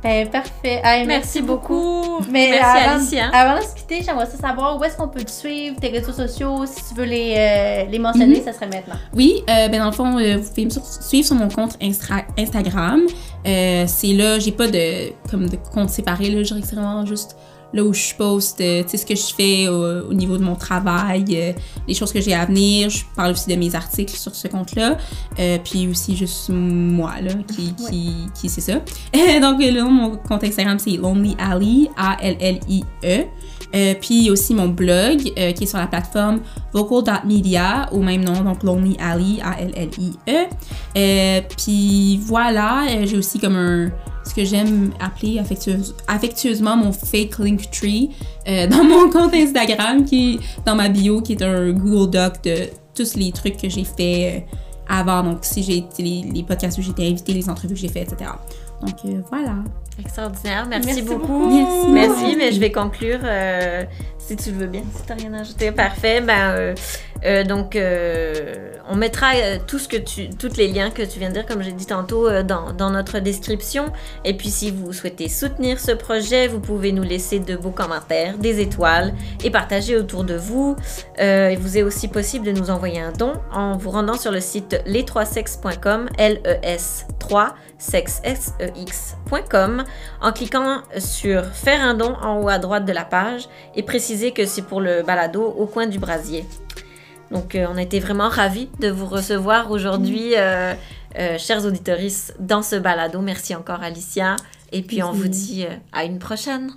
Ben, parfait. Hey, Merci beaucoup. Mais Merci avant, Alicia. avant de se quitter, j'aimerais savoir où est-ce qu'on peut te suivre, tes réseaux sociaux, si tu veux les, euh, les mentionner, Mhm. ça serait maintenant. Oui, euh, ben dans le fond, euh, vous pouvez me sur- suivre sur mon compte Instra- Instagram. Euh, c'est là, j'ai pas de comme de compte séparé là, je dirais que c'est vraiment juste là où je poste, euh, tu sais ce que je fais au, au niveau de mon travail, euh, les choses que j'ai à venir. Je parle aussi de mes articles sur ce compte-là, Euh, puis aussi juste moi là qui qui, qui c'est ça. Donc là, mon compte Instagram c'est Lonely Ali A L L I E. Euh, puis aussi mon blog euh, qui est sur la plateforme vocal.media au même nom, donc Lonely Ali, A-L-L-I-E. Euh, puis voilà, j'ai aussi comme un, ce que j'aime appeler affectueuse- affectueusement mon fake link tree dans mon compte Instagram qui dans ma bio, qui est un Google Doc de tous les trucs que j'ai fait avant. Donc si j'ai été les, les podcasts où été invitée, les entrevues que j'ai fait, etc. Donc voilà. Extraordinaire. Merci, Merci beaucoup. beaucoup. Merci. Merci, mais je vais conclure euh, si tu le veux bien. Si tu n'as rien à ajouter, parfait. Ben, euh, euh, donc, euh, on mettra euh, tous les liens que tu viens de dire, comme j'ai dit tantôt, dans, notre description. Et puis, si vous souhaitez soutenir ce projet, vous pouvez nous laisser de beaux commentaires, des étoiles et partager autour de vous. Il vous est aussi possible de nous envoyer un don en vous rendant sur le site les3sex.com, L-E-S 3 sexexcom en cliquant sur faire un don en haut à droite de la page et préciser que c'est pour le balado au coin du brasier. Donc euh, on a été vraiment ravis de vous recevoir aujourd'hui, euh, euh, chers auditoristes, dans ce balado. Merci encore Alicia. Et puis on vous dit à une prochaine.